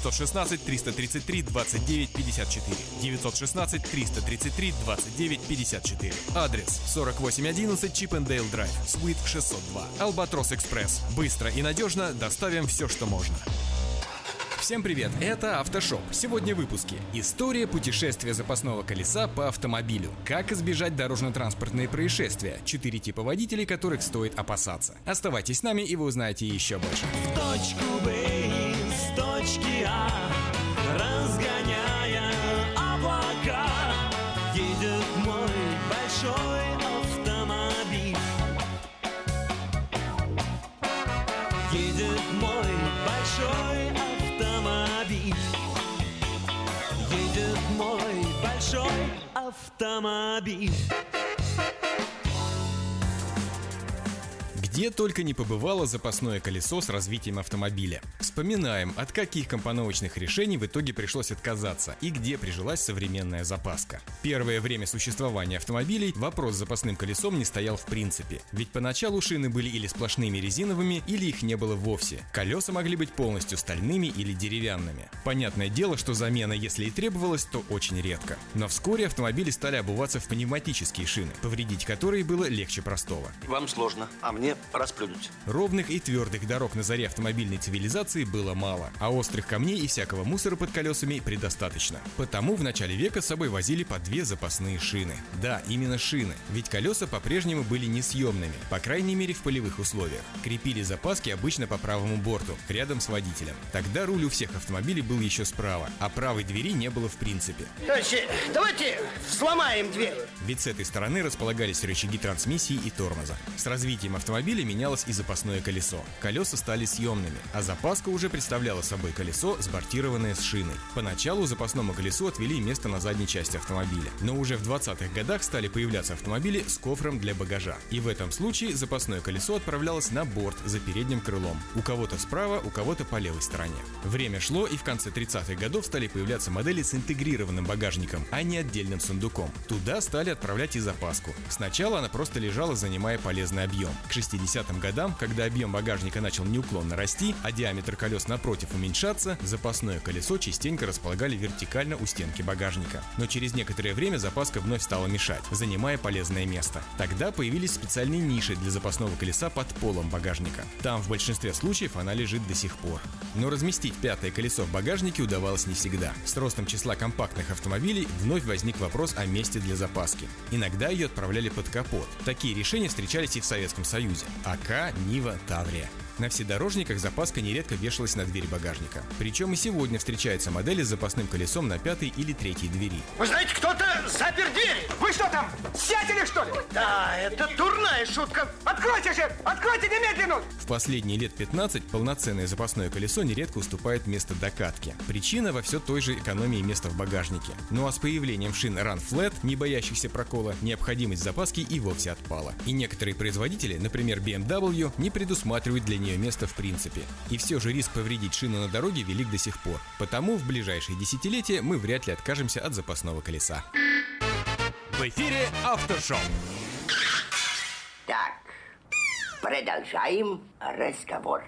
916 333 29 54. 916 333 29 54. Адрес 4811 Чипендейл Драйв, Суит 602. Албатрос Экспресс. Быстро и надежно доставим все, что можно. Всем привет, это Автошоп. Сегодня в выпуске. История путешествия запасного колеса по автомобилю. Как избежать дорожно-транспортные происшествия. Четыре типа водителей, которых стоит опасаться. Оставайтесь с нами, и вы узнаете еще больше. В точку Б из точки А, разгоняя большой автомобиль. Где только не побывало запасное колесо с развитием автомобиля. Вспоминаем, от каких компоновочных решений в итоге пришлось отказаться и где прижилась современная запаска. Первое время существования автомобилей вопрос с запасным колесом не стоял в принципе, ведь поначалу шины были или сплошными резиновыми, или их не было вовсе. Колеса могли быть полностью стальными или деревянными. Понятное дело, что замена, если и требовалась, то очень редко. Но вскоре автомобили стали обуваться в пневматические шины, повредить которые было легче простого. Вам сложно, а мне расплюнуть. Ровных и твердых дорог на заре автомобильной цивилизации было мало, а острых камней и всякого мусора под колесами предостаточно. Потому в начале века с собой возили по две запасные шины. Да, именно шины, ведь колеса по-прежнему были несъемными, по крайней мере в полевых условиях. Крепили запаски обычно по правому борту, рядом с водителем. Тогда руль у всех автомобилей был еще справа, а правой двери не было в принципе. Товарищи, давайте сломаем дверь. Ведь с этой стороны располагались рычаги трансмиссии и тормоза. С развитием автомобиля менялось и запасное колесо. Колеса стали съемными, а запаска уже представляла собой колесо, сбортированное с шиной. Поначалу запасному колесу отвели место на задней части автомобиля, но уже в 20-х годах стали появляться автомобили с кофром для багажа. И в этом случае запасное колесо отправлялось на борт за передним крылом. У кого-то справа, у кого-то по левой стороне. Время шло, и в конце 30-х годов стали появляться модели с интегрированным багажником, а не отдельным сундуком. Туда стали отправлять и запаску. Сначала она просто лежала, занимая полезный объем. К 60-м годам, когда объем багажника начал неуклонно расти, а диаметр колес напротив уменьшаться, запасное колесо частенько располагали вертикально у стенки багажника. Но через некоторое время запаска вновь стала мешать, занимая полезное место. Тогда появились специальные ниши для запасного колеса под полом багажника. Там в большинстве случаев она лежит до сих пор. Но разместить пятое колесо в багажнике удавалось не всегда. С ростом числа компактных автомобилей вновь возник вопрос о месте для запаски. Иногда ее отправляли под капот. Такие решения встречались и в Советском Союзе. АК, Нива, Таврия. На вседорожниках запаска нередко вешалась на дверь багажника. Причем и сегодня встречаются модели с запасным колесом на пятой или третьей двери. Вы знаете, кто-то запер двери. Вы что там, сядели что ли? Да, это дурная шутка. Откройте же! Откройте немедленно! В последние лет 15 полноценное запасное колесо нередко уступает место докатке. Причина во все той же экономии места в багажнике. Ну а с появлением шин Run Flat, не боящихся прокола, необходимость запаски и вовсе отпала. И некоторые производители, например BMW, не предусматривают для нее место в принципе. И все же риск повредить шину на дороге велик до сих пор. Потому в ближайшие десятилетия мы вряд ли откажемся от запасного колеса. В эфире Автошоп. Так, продолжаем разговор.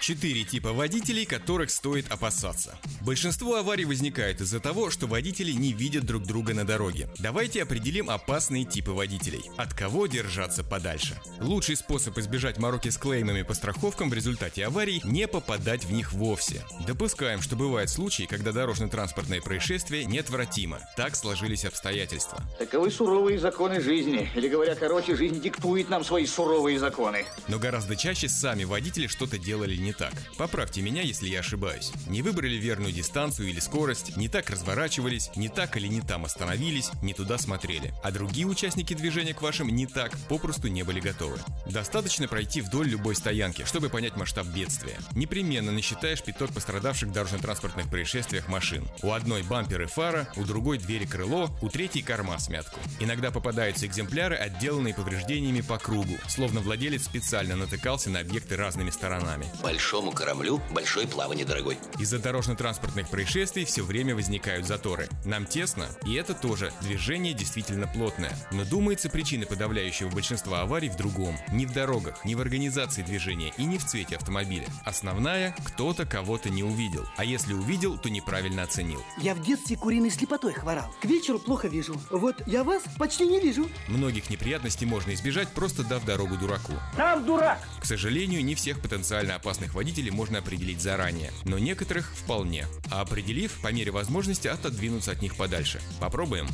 Четыре типа водителей, которых стоит опасаться. Большинство аварий возникает из-за того, что водители не видят друг друга на дороге. Давайте определим опасные типы водителей. От кого держаться подальше. Лучший способ избежать мороки с клеймами по страховкам в результате аварий – не попадать в них вовсе. Допускаем, что бывают случаи, когда дорожно-транспортное происшествие неотвратимо. Так сложились обстоятельства. Таковы суровые законы жизни. Или говоря короче, жизнь диктует нам свои суровые законы. Но гораздо чаще сами водители что-то делали не так. Поправьте меня, если я ошибаюсь. Не выбрали верную дистанцию или скорость, не так разворачивались, не так или не там остановились, не туда смотрели. А другие участники движения к вашим не так попросту не были готовы. Достаточно пройти вдоль любой стоянки, чтобы понять масштаб бедствия. Непременно насчитаешь пяток пострадавших в дорожно-транспортных происшествиях машин. У одной бампер и фара, у другой двери крыло, у третьей корма смятку. Иногда попадаются экземпляры, отделанные повреждениями по кругу, словно владелец специально натыкался на объекты разными сторонами. Большому кораблю большое плавание, дорогой. Из-за дорожно-транспортных происшествий все время возникают заторы. Нам тесно, и это тоже. Движение действительно плотное. Но думается, причина подавляющего большинства аварий в другом. Не в дорогах, не в организации движения и не в цвете автомобиля. Основная – кто-то кого-то не увидел. А если увидел, то неправильно оценил. Я в детстве куриной слепотой хворал. К вечеру плохо вижу. Вот я вас почти не вижу. Многих неприятностей можно избежать, просто дав дорогу дураку. Сам дурак! К сожалению, не всех потенциально опасных водителей можно определить заранее, но некоторых вполне. А определив, по мере возможности отодвинуться от них подальше. Попробуем?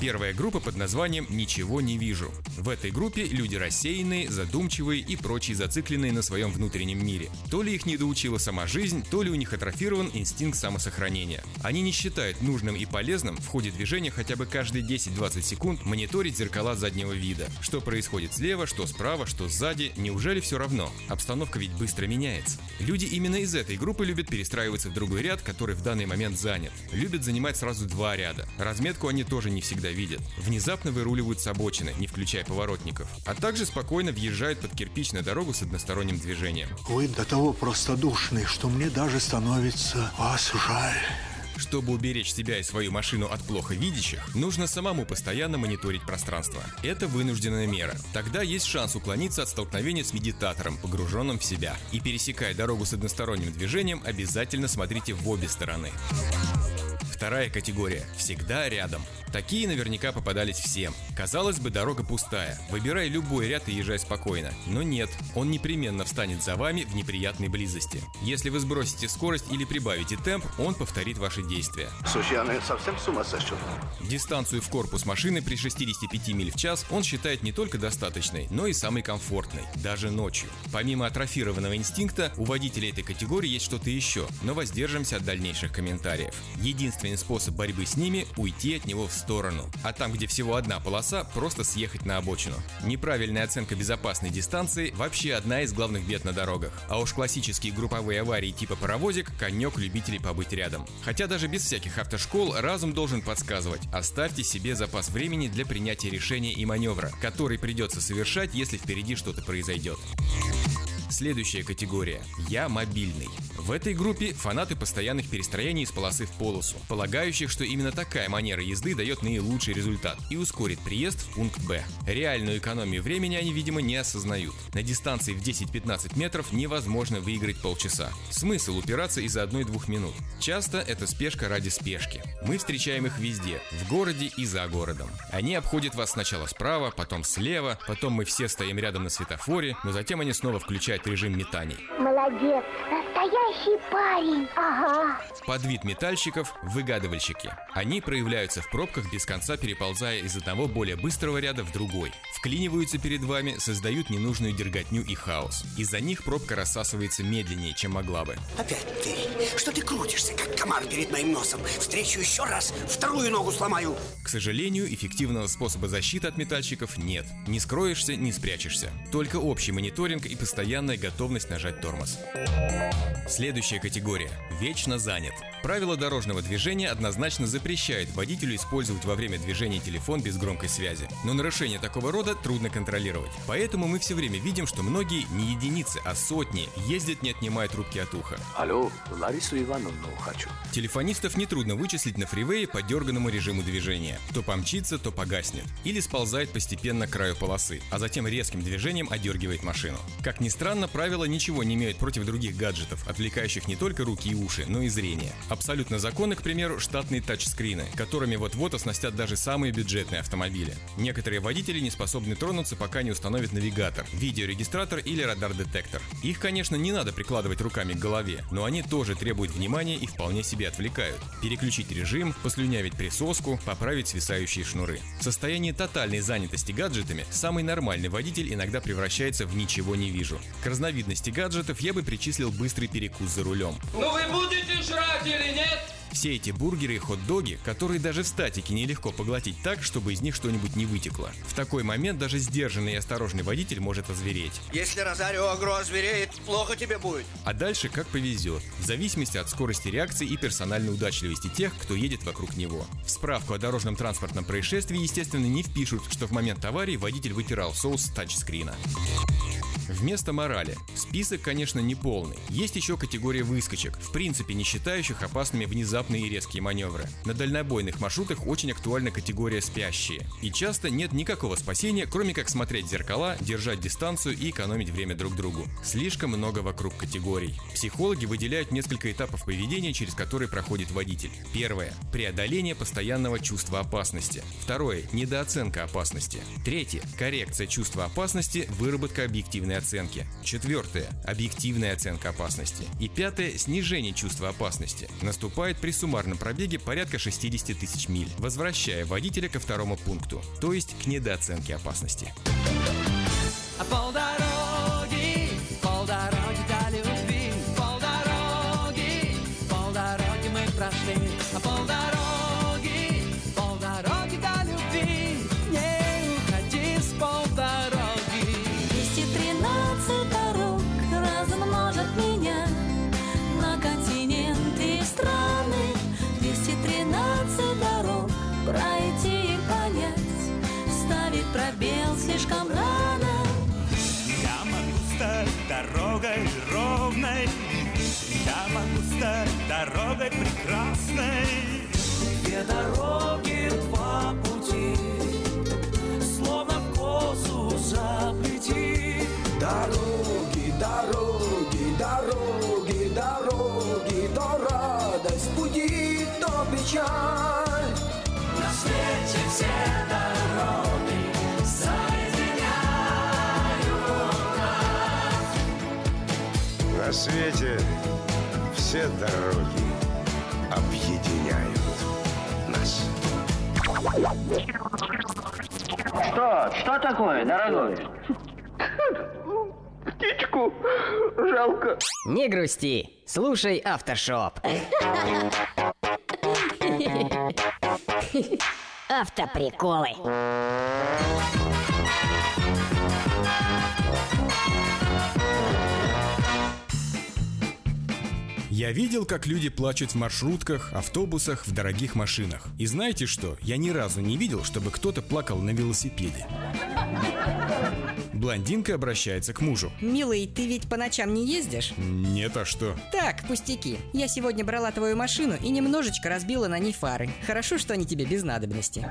Первая группа под названием «Ничего не вижу». В этой группе люди рассеянные, задумчивые и прочие зацикленные на своем внутреннем мире. То ли их не доучила сама жизнь, то ли у них атрофирован инстинкт самосохранения. Они не считают нужным и полезным в ходе движения хотя бы каждые 10-20 секунд мониторить зеркала заднего вида. Что происходит слева, что справа, что сзади, неужели все равно? Обстановка ведь быстро меняется. Люди именно из этой группы любят перестраиваться в другой ряд, который в данный момент занят. Любят занимать сразу два ряда. Разметку они тоже не всегда видят. Внезапно выруливают с обочины, не включая поворотников. А также спокойно въезжают под кирпич на дорогу с односторонним движением. Вы до того простодушны, что мне даже становится вас жаль. Чтобы уберечь себя и свою машину от плохо видящих, нужно самому постоянно мониторить пространство. Это вынужденная мера. Тогда есть шанс уклониться от столкновения с медитатором, погруженным в себя. И пересекая дорогу с односторонним движением, обязательно смотрите в обе стороны. Вторая категория – всегда рядом. Такие наверняка попадались всем. Казалось бы, дорога пустая. Выбирай любой ряд и езжай спокойно. Но нет, он непременно встанет за вами в неприятной близости. Если вы сбросите скорость или прибавите темп, он повторит ваши действия. Слушай, она совсем с ума сошла. Дистанцию в корпус машины при 65 миль в час он считает не только достаточной, но и самой комфортной, даже ночью. Помимо атрофированного инстинкта, у водителей этой категории есть что-то еще, но воздержимся от дальнейших комментариев. Единственный способ борьбы с ними – уйти от него в сторону. А там, где всего одна полоса, просто съехать на обочину. Неправильная оценка безопасной дистанции – вообще одна из главных бед на дорогах. А уж классические групповые аварии типа паровозик – конек любителей побыть рядом. Хотя даже без всяких автошкол разум должен подсказывать – оставьте себе запас времени для принятия решения и маневра, который придется совершать, если впереди что-то произойдет. Следующая категория – «Я мобильный». В этой группе фанаты постоянных перестроений из полосы в полосу, полагающих, что именно такая манера езды дает наилучший результат и ускорит приезд в пункт Б. Реальную экономию времени они, видимо, не осознают. На дистанции в 10-15 метров невозможно выиграть полчаса. Смысл упираться из-за одной-двух минут. Часто это спешка ради спешки. Мы встречаем их везде, в городе и за городом. Они обходят вас сначала справа, потом слева, потом мы все стоим рядом на светофоре, но затем они снова включают режим метаний. Молодец, настоящий парень, ага. Под вид метальщиков – выгадывальщики. Они проявляются в пробках, без конца переползая из одного более быстрого ряда в другой. Вклиниваются перед вами, создают ненужную дерготню и хаос. Из-за них пробка рассасывается медленнее, чем могла бы. Опять ты. Что ты крутишься, как комар перед моим носом? Встречу еще раз, вторую ногу сломаю. К сожалению, эффективного способа защиты от метальщиков нет. Не скроешься, не спрячешься. Только общий мониторинг и постоянная готовность нажать тормоз. Следующая категория – вечно занят. Правила дорожного движения однозначно запрещают водителю использовать во время движения телефон без громкой связи. Но нарушение такого рода трудно контролировать. Поэтому мы все время видим, что многие не единицы, а сотни ездят не отнимая трубки от уха. Алло, Ларису Ивановну хочу. Телефонистов нетрудно вычислить на фривее по дерганному режиму движения. То помчится, то погаснет. Или сползает постепенно к краю полосы, а затем резким движением одергивает машину. Как ни странно, правила ничего не имеют против других гаджетов, отвлекающих не только руки и уши, но и зрение. Абсолютно законны, к примеру, штатные тачскрины, которыми вот-вот оснастят даже самые бюджетные автомобили. Некоторые водители не способны тронуться, пока не установят навигатор, видеорегистратор или радар-детектор. Их, конечно, не надо прикладывать руками к голове, но они тоже требуют внимания и вполне себе отвлекают. Переключить режим, послюнявить присоску, поправить свисающие шнуры. В состоянии тотальной занятости гаджетами самый нормальный водитель иногда превращается в ничего не вижу. К разновидности гаджетов я бы причислил быстрый перекус за рулем. Ну вы будете жрать или нет? Все эти бургеры и хот-доги, которые даже в статике нелегко поглотить так, чтобы из них что-нибудь не вытекло. В такой момент даже сдержанный и осторожный водитель может озвереть. Если Розарио Агро озвереет, плохо тебе будет. А дальше как повезет, в зависимости от скорости реакции и персональной удачливости тех, кто едет вокруг него. В справку о дорожном транспортном происшествии, естественно, не впишут, что в момент аварии водитель вытирал соус с тачскрина. Вместо морали. Список, конечно, не полный. Есть еще категория выскочек, в принципе не считающих опасными внезапные и резкие маневры. На дальнобойных маршрутах очень актуальна категория спящие. И часто нет никакого спасения, кроме как смотреть в зеркала, держать дистанцию и экономить время друг другу. Слишком много вокруг категорий. Психологи выделяют несколько этапов поведения, через которые проходит водитель. Первое. Преодоление постоянного чувства опасности. Второе. Недооценка опасности. Третье. Коррекция чувства опасности, выработка объективной оценки. Четвертое. Объективная оценка опасности. И пятое. Снижение чувства опасности. Наступает при суммарном пробеге порядка 60 тысяч миль, возвращая водителя ко второму пункту, то есть к недооценке опасности. А полдороги, дорогой ровной, я могу стать дорогой прекрасной. Две дороги, два пути, словно в косу заплети. Дороги, дороги, дороги, дороги, то радость будет, то печаль. На свете все дороги На свете все дороги объединяют нас. Что? Что такое, дорогой? Птичку жалко. Не грусти, слушай Авторшоп. Автоприколы. Я видел, как люди плачут в маршрутках, автобусах, в дорогих машинах. И знаете что? Я ни разу не видел, чтобы кто-то плакал на велосипеде. Блондинка обращается к мужу. Милый, ты ведь по ночам не ездишь? Нет, а что? Так, пустяки. Я сегодня брала твою машину и немножечко разбила на ней фары. Хорошо, что они тебе без надобности.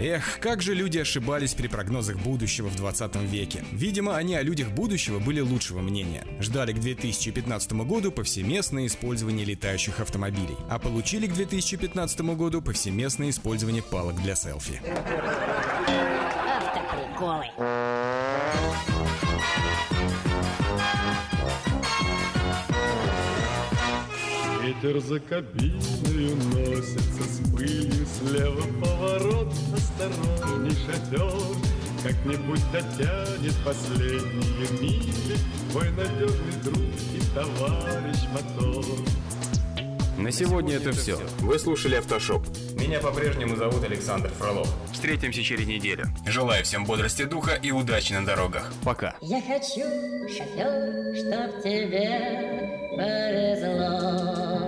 Эх, как же люди ошибались при прогнозах будущего в 20 веке. Видимо, они о людях будущего были лучшего мнения. Ждали к 2015 году повсеместное использование летающих автомобилей, а получили к 2015 году повсеместное использование палок для селфи. Автоприколы. Ветер за кабиной уносится с пылью Слева поворот, осторожней шофер Как-нибудь дотянет последние мили Твой надежный друг и товарищ мотор На сегодня это все. Вы слушали Автошоп. Меня по-прежнему зовут Александр Фролов. Встретимся через неделю. Желаю всем бодрости духа и удачи на дорогах. Пока. Я хочу, шофер, чтоб тебе повезло.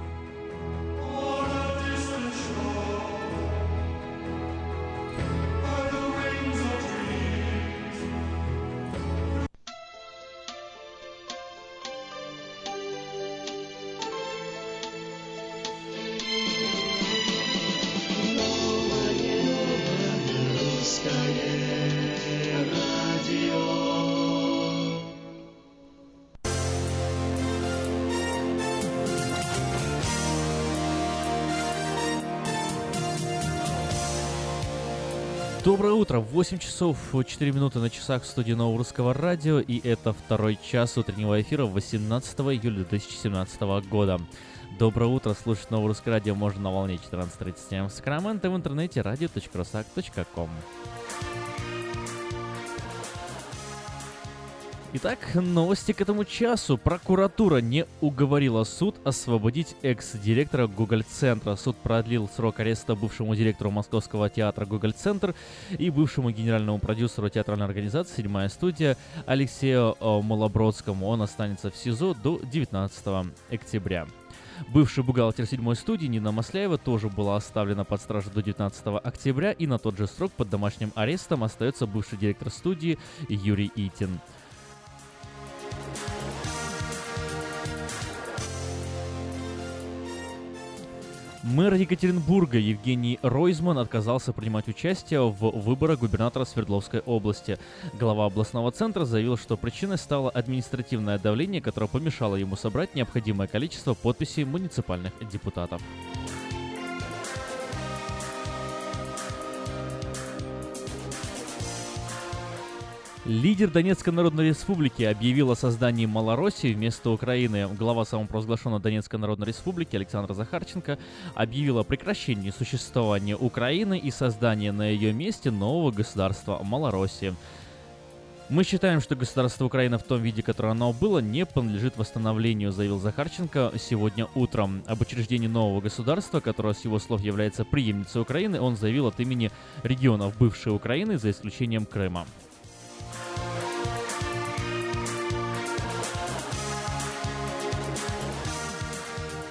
Доброе утро, 8 часов 4 минуты на часах в студии Нового Русского Радио, и это второй час утреннего эфира 18 июля 2017 года. Доброе утро, слушать Новое Русское Радио можно на волне 14.37 в Сакраменто в интернете radio.rusak.com. Итак, новости к этому часу. Прокуратура не уговорила суд освободить экс-директора Google-центра. Суд продлил срок ареста бывшему директору Московского театра Google-центр и бывшему генеральному продюсеру театральной организации «Седьмая студия» Алексею Малобродскому. Он останется в СИЗО до 19 октября. Бывший бухгалтер седьмой студии Нина Масляева тоже была оставлена под стражу до 19 октября, и на тот же срок под домашним арестом остается бывший директор студии Юрий Итин. Мэр Екатеринбурга Евгений Ройзман отказался принимать участие в выборах губернатора Свердловской области. Глава областного центра заявил, что причиной стало административное давление, которое помешало ему собрать необходимое количество подписей муниципальных депутатов. Лидер Донецкой Народной Республики объявил о создании Малороссии вместо Украины. Глава самопровозглашенной Донецкой Народной Республики Александр Захарченко объявил о прекращении существования Украины и создании на ее месте нового государства Малороссии. Мы считаем, что государство Украина в том виде, которое оно было, не понадлежит восстановлению, заявил Захарченко сегодня утром. Об учреждении нового государства, которое с его слов является преемницей Украины, он заявил от имени регионов бывшей Украины, за исключением Крыма.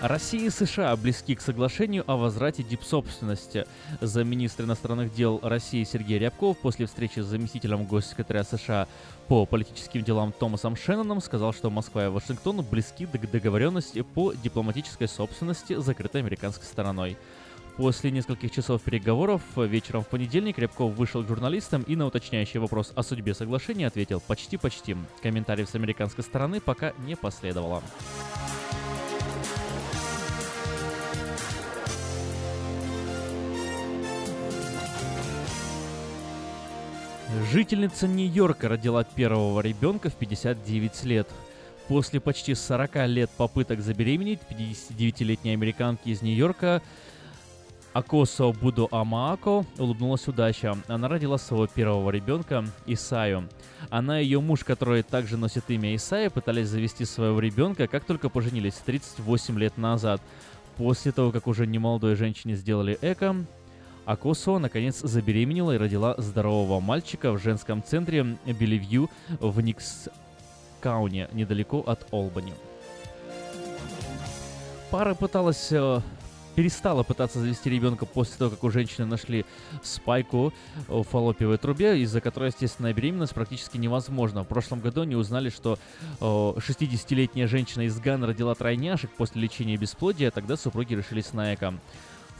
Россия и США близки к соглашению о возврате дипсобственности. Замминистра иностранных дел России Сергей Рябков после встречи с заместителем госсекретаря США по политическим делам Томасом Шенноном сказал, что Москва и Вашингтон близки к договоренности по дипломатической собственности, закрытой американской стороной. После нескольких часов переговоров вечером в понедельник Рябков вышел к журналистам и на уточняющий вопрос о судьбе соглашения ответил «почти-почти». Комментариев с американской стороны пока не последовало. Жительница Нью-Йорка родила первого ребенка в 59 лет. После почти 40 лет попыток забеременеть 59-летней американки из Нью-Йорка Акосо Будо Амаако улыбнулась удача. Она родила своего первого ребенка, Исаю. Она и ее муж, который также носит имя Исая, пытались завести своего ребенка, как только поженились 38 лет назад. После того, как уже немолодой женщине сделали эко, Акосо наконец забеременела и родила здорового мальчика в женском центре Белевью в Никскауне, недалеко от Олбани. Пара пыталась э, перестала пытаться завести ребенка после того, как у женщины нашли спайку в фаллопиевой трубе, из-за которой, естественно, беременность практически невозможна. В прошлом году они узнали, что 60-летняя женщина из Гана родила тройняшек после лечения бесплодия, а тогда супруги решились на эко.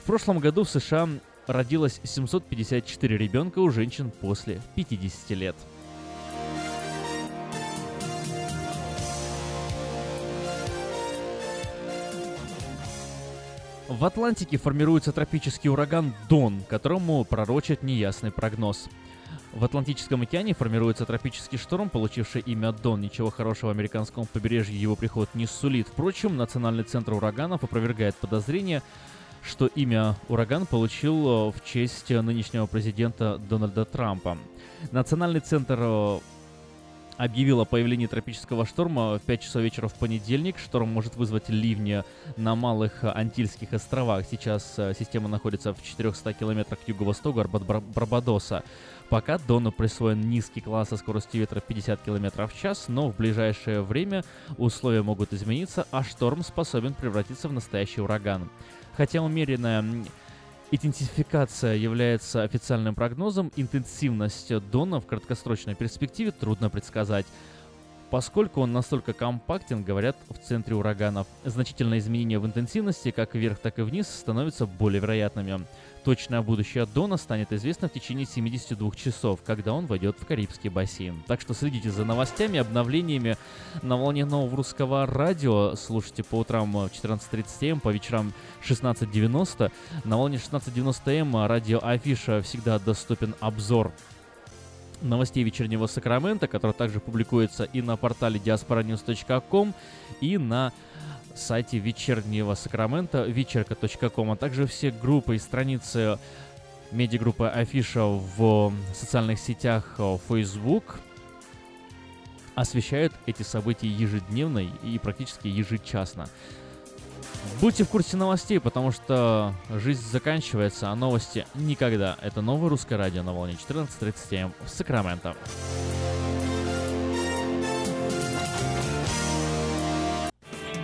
В прошлом году в США родилось 754 ребенка у женщин после 50 лет. В Атлантике формируется тропический ураган Дон, которому пророчит неясный прогноз. В Атлантическом океане формируется тропический шторм, получивший имя Дон. Ничего хорошего американскому побережью его приход не сулит. Впрочем, Национальный центр ураганов опровергает подозрение, что имя ураган получил э, в честь нынешнего президента Дональда Трампа. Национальный центр э, объявил о появлении тропического шторма в 5 часов вечера в понедельник. Шторм может вызвать ливни на малых Антильских островах. Сейчас э, система находится в 400 километрах к юго-востоку от Барбадоса. Пока Дону присвоен низкий класс со скоростью ветра 50 км в час, но в ближайшее время условия могут измениться, а шторм способен превратиться в настоящий ураган. Хотя умеренная идентификация является официальным прогнозом, интенсивность Дона в краткосрочной перспективе трудно предсказать. Поскольку он настолько компактен, говорят, в центре ураганов, значительные изменения в интенсивности как вверх, так и вниз становятся более вероятными. Точное будущее Дона станет известно в течение 72 часов, когда он войдет в Карибский бассейн. Так что следите за новостями, обновлениями на волне нового русского радио. Слушайте по утрам 14.30 М, по вечерам 16.90. На волне 16.90 М радио Афиша всегда доступен обзор новостей вечернего Сакрамента, который также публикуется и на портале diasporanews.com, и на сайте вечернего Сакрамента вечерка.ком, а также все группы и страницы медиагруппы Афиша в социальных сетях э, Facebook освещают эти события ежедневно и практически ежечасно. Будьте в курсе новостей, потому что жизнь заканчивается, а новости никогда. Это новое русское радио на волне 14.37 в Сакраменто.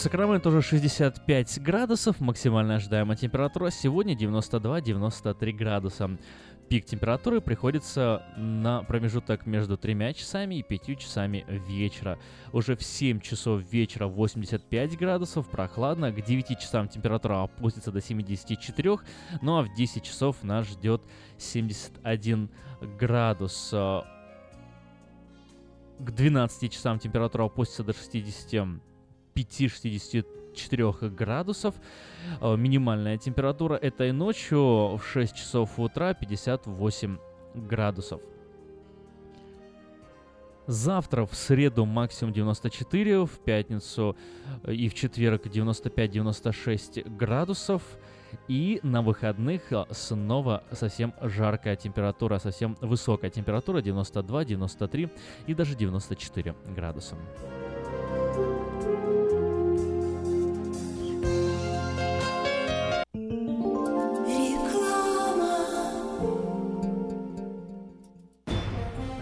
Сакраменто уже 65 градусов, максимальная ожидаемая температура сегодня 92-93 градуса. Пик температуры приходится на промежуток между 3 часами и 5 часами вечера. Уже в 7 часов вечера 85 градусов, прохладно, к 9 часам температура опустится до 74, ну а в 10 часов нас ждет 71 градус. К 12 часам температура опустится до 60 5-64 градусов. Э, Минимальная температура этой ночью в 6 часов утра 58 градусов. Завтра в среду максимум 94, в пятницу э, и в четверг 95-96 градусов. И на выходных э, снова совсем жаркая температура, совсем высокая температура 92, 93 и даже 94 градуса.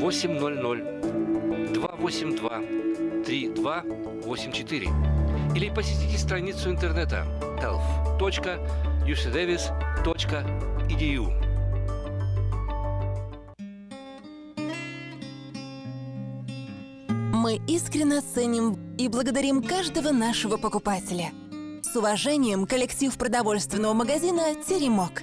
800 282 3284 или посетите страницу интернета health.ucdavis.edu. Мы искренне ценим и благодарим каждого нашего покупателя. С уважением, коллектив продовольственного магазина «Теремок».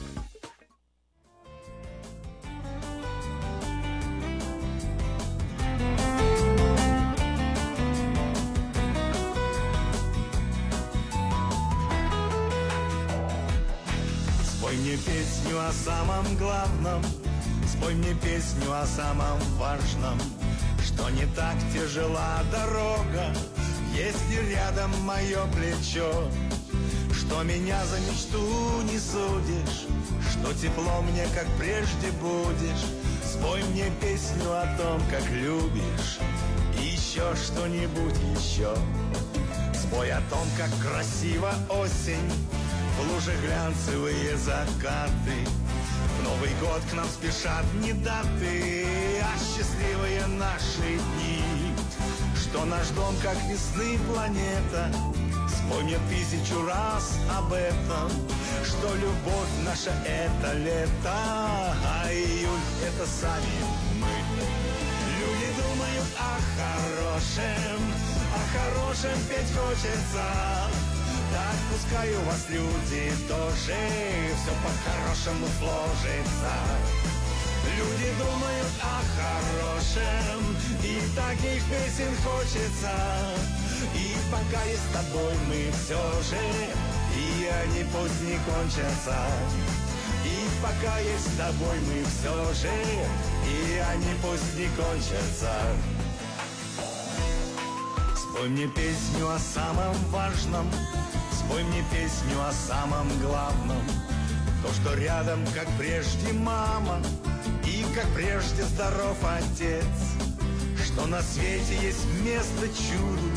Мне песню о самом главном, спой мне песню о самом важном, что не так тяжела дорога, если рядом мое плечо, что меня за мечту не судишь, что тепло мне, как прежде будешь. Спой мне песню о том, как любишь, и еще что-нибудь еще. Спой о том, как красиво осень, в луже глянцевые закаты. В Новый год к нам спешат не даты, а счастливые наши дни. Что наш дом, как весны планета, Спой мне тысячу раз об этом, что любовь наша это лето, а июль это сами мы. Люди думают о хорошем, о хорошем петь хочется. Так пускай у вас люди тоже все по-хорошему сложится. Люди думают о хорошем, и таких песен хочется. И пока есть с тобой мы все же, и они пусть не кончатся. И пока есть с тобой мы все же, и они пусть не кончатся. Спой мне песню о самом важном, спой мне песню о самом главном. То, что рядом, как прежде, мама, и как прежде здоров отец. Что на свете есть место чуду,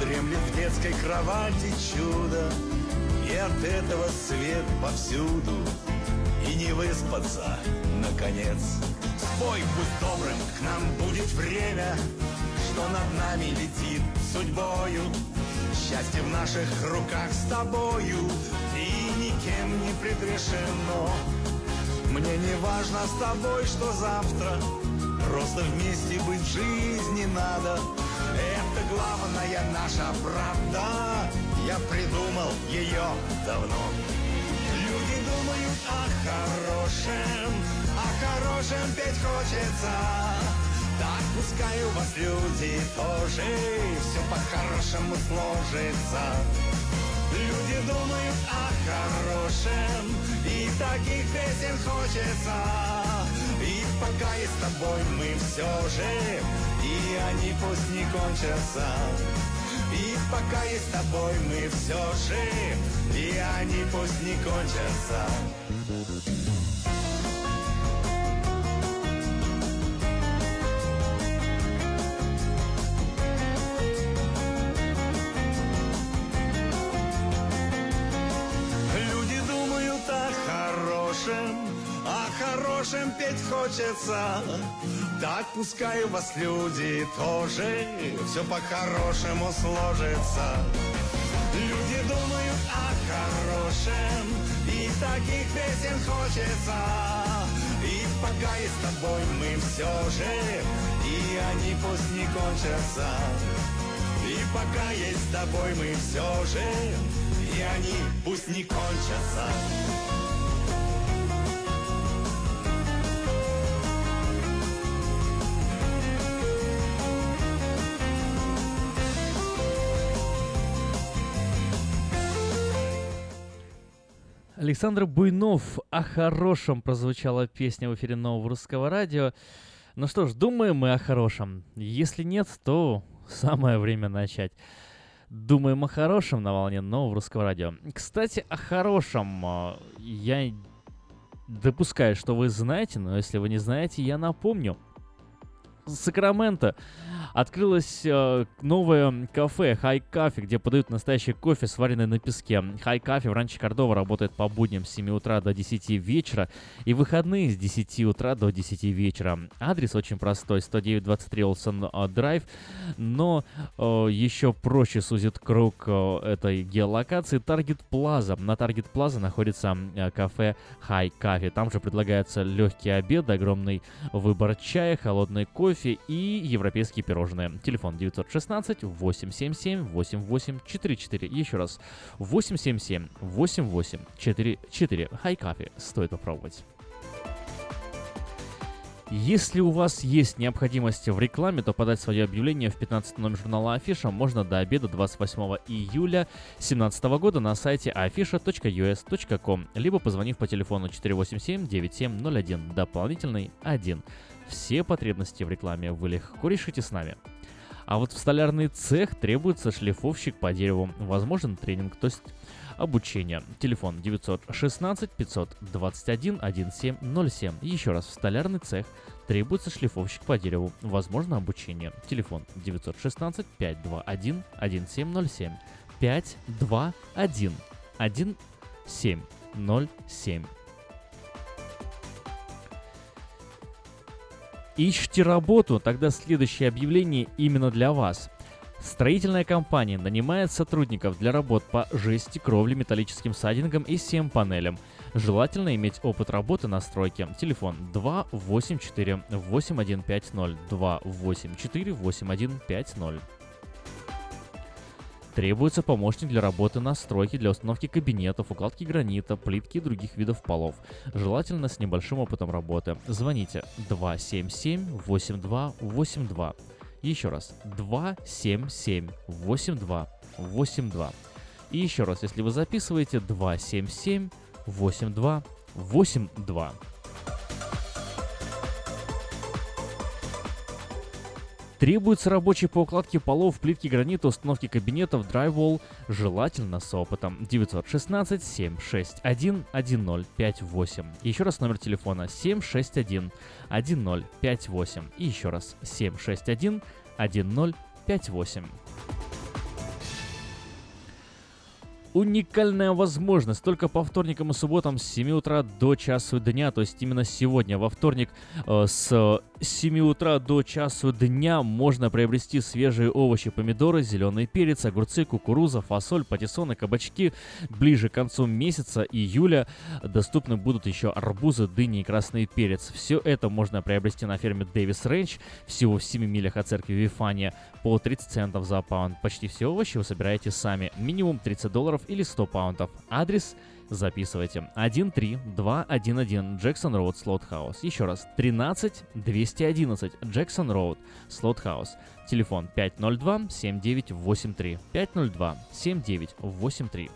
Дремлет в детской кровати чудо, И от этого свет повсюду, И не выспаться, наконец. Спой, будь добрым, к нам будет время, Что над нами летит судьбою, Счастье в наших руках с тобою, И никем не предрешено. Мне не важно с тобой, что завтра, Просто вместе быть в жизни надо. Это главная наша правда, Я придумал ее давно. Люди думают о хорошем, о хорошем петь хочется. Так пускай у вас люди тоже Все по-хорошему сложится. Люди думают о хорошем, и таких песен хочется. И пока есть с тобой мы все же, и они пусть не кончатся. И пока есть с тобой мы все же, и они пусть не кончатся. Хорошем, о хорошем петь хочется. Так пускай у вас люди тоже все по-хорошему сложится. Люди думают о хорошем, и таких песен хочется. И пока есть с тобой мы все же, и они пусть не кончатся. И пока есть с тобой мы все же, и они пусть не кончатся. Александр Буйнов о хорошем прозвучала песня в эфире нового русского радио. Ну что ж, думаем мы о хорошем. Если нет, то самое время начать. Думаем о хорошем на волне нового русского радио. Кстати, о хорошем. Я допускаю, что вы знаете, но если вы не знаете, я напомню. Сакраменто открылось э, новое кафе High Coffee, где подают настоящий кофе, сваренный на песке. High Coffee в Ранче Кордова работает по будням с 7 утра до 10 вечера и выходные с 10 утра до 10 вечера. Адрес очень простой, 109-23 Олсон э, Драйв, но э, еще проще сузит круг э, этой геолокации Target Plaza. На Target Plaza находится э, кафе High Coffee. Там же предлагается легкий обед, огромный выбор чая, холодный кофе и европейские пирожные. Телефон 916 877 8844. Еще раз 877 8844. High Coffee. Стоит попробовать. Если у вас есть необходимость в рекламе, то подать свое объявление в 15 номер журнала Афиша можно до обеда 28 июля 2017 года на сайте afisha.us.com, либо позвонив по телефону 487-9701, дополнительный 1. Все потребности в рекламе вы легко решите с нами. А вот в столярный цех требуется шлифовщик по дереву. Возможен тренинг, то есть обучение. Телефон 916 521 1707. Еще раз, в столярный цех требуется шлифовщик по дереву. Возможно обучение. Телефон 916 521 1707. 521 1707. Ищите работу, тогда следующее объявление именно для вас. Строительная компания нанимает сотрудников для работ по жести, кровле, металлическим сайдингам и CM-панелям. Желательно иметь опыт работы на стройке. Телефон 284 8150 284 8150. Требуется помощник для работы на стройке для установки кабинетов, укладки гранита, плитки и других видов полов. Желательно с небольшим опытом работы. Звоните 277 8282. Еще раз 277 8282. И еще раз, если вы записываете 277 8282. Требуется рабочий по укладке полов, плитки гранита, установке кабинетов, драйвол, желательно с опытом. 916 761 1058. Еще раз номер телефона 761 1058. И еще раз 761 1058. Уникальная возможность только по вторникам и субботам с 7 утра до часу дня, то есть именно сегодня, во вторник, э, с 7 утра до часу дня можно приобрести свежие овощи, помидоры, зеленый перец, огурцы, кукуруза, фасоль, патиссоны, кабачки. Ближе к концу месяца июля доступны будут еще арбузы, дыни и красный перец. Все это можно приобрести на ферме Дэвис Рэнч, всего в 7 милях от церкви Вифания, по 30 центов за паунд. Почти все овощи вы собираете сами, минимум 30 долларов или 100 паундов. Адрес записывайте. 13211 Джексон Роуд Слот Хаус. Еще раз. 13 211 Джексон Роуд Слот Хаус. Телефон 502 7983. 502 7983.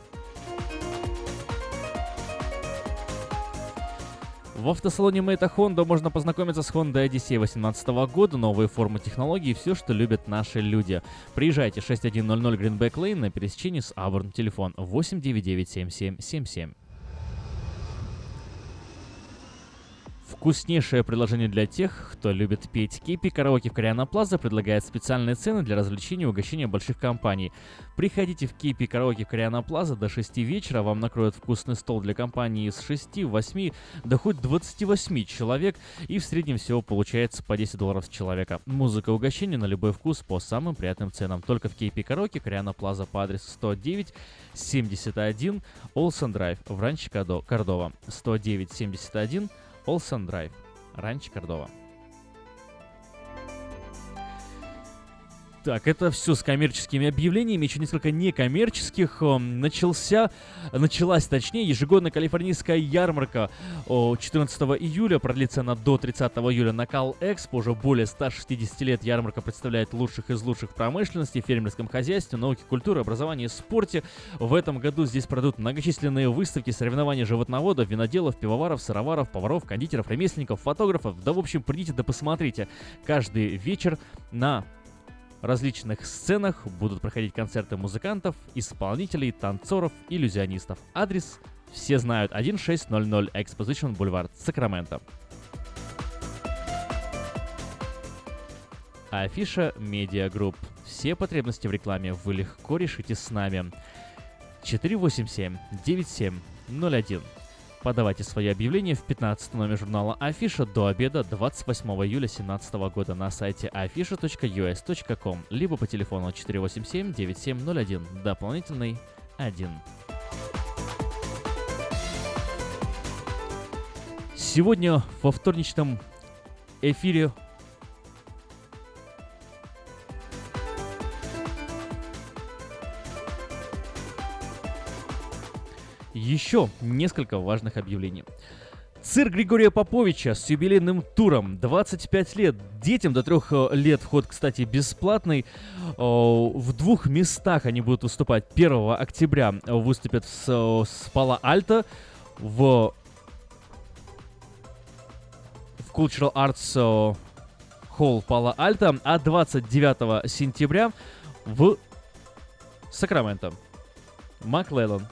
В автосалоне Мэйта Honda можно познакомиться с Honda Odyssey 2018 года, новые формы технологий и все, что любят наши люди. Приезжайте 6100 Greenback Lane на пересечении с Аварн. Телефон 899 Вкуснейшее предложение для тех, кто любит петь. Кипи Караоке в Кориана Плаза предлагает специальные цены для развлечения и угощения больших компаний. Приходите в Кипи Караоке в Кориана Плаза до 6 вечера, вам накроют вкусный стол для компании из 6, 8, да хоть 28 человек, и в среднем всего получается по 10 долларов с человека. Музыка и угощение на любой вкус по самым приятным ценам. Только в Кипи Караоке Кориана Плаза по адресу 109 71 Олсен Драйв в Ранче Кордова. 109 71 Олсен Драйв, Ранч Кордова. Так, это все с коммерческими объявлениями, еще несколько некоммерческих. Начался, началась, точнее, ежегодная калифорнийская ярмарка 14 июля, продлится она до 30 июля на Экспо. Уже более 160 лет ярмарка представляет лучших из лучших промышленности, фермерском хозяйстве, науке, культуре, образовании, спорте. В этом году здесь пройдут многочисленные выставки, соревнования животноводов, виноделов, пивоваров, сыроваров, поваров, кондитеров, ремесленников, фотографов. Да, в общем, придите да посмотрите. Каждый вечер на различных сценах будут проходить концерты музыкантов, исполнителей, танцоров, иллюзионистов. Адрес все знают 1600 Exposition Boulevard, Сакраменто. Афиша Media Group. Все потребности в рекламе вы легко решите с нами. 487 9701 Подавайте свои объявления в 15 номер журнала Афиша до обеда 28 июля 2017 года на сайте afisha.us.com либо по телефону 487-9701, дополнительный 1. Сегодня во вторничном эфире Еще несколько важных объявлений. Цирк Григория Поповича с юбилейным туром 25 лет. Детям до трех э, лет вход, кстати, бесплатный. О, В двух местах они будут выступать. 1 октября выступят с, э, Пала Альта в, в Cultural Arts э, Hall Пала Альта, а 29 сентября в Сакраменто. Маклеллан.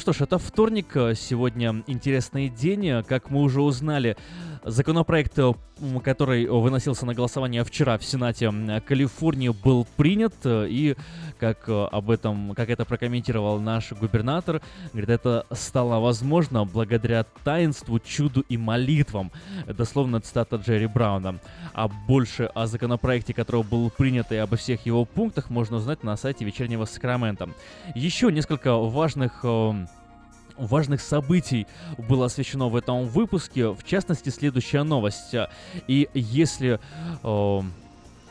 Что ж, это вторник, э, сегодня интересный день. Э, Как мы уже узнали, законопроект, э, который выносился на голосование вчера в Сенате Калифорнии, был принят. э, И как э, об этом, как это прокомментировал наш губернатор, говорит, это стало возможно благодаря таинству, чуду и молитвам. Дословно цитата Джерри Брауна. А больше о законопроекте, который был принят и обо всех его пунктах можно узнать на сайте вечернего Сакрамента. Еще несколько важных важных событий было освещено в этом выпуске. В частности, следующая новость. И если, э,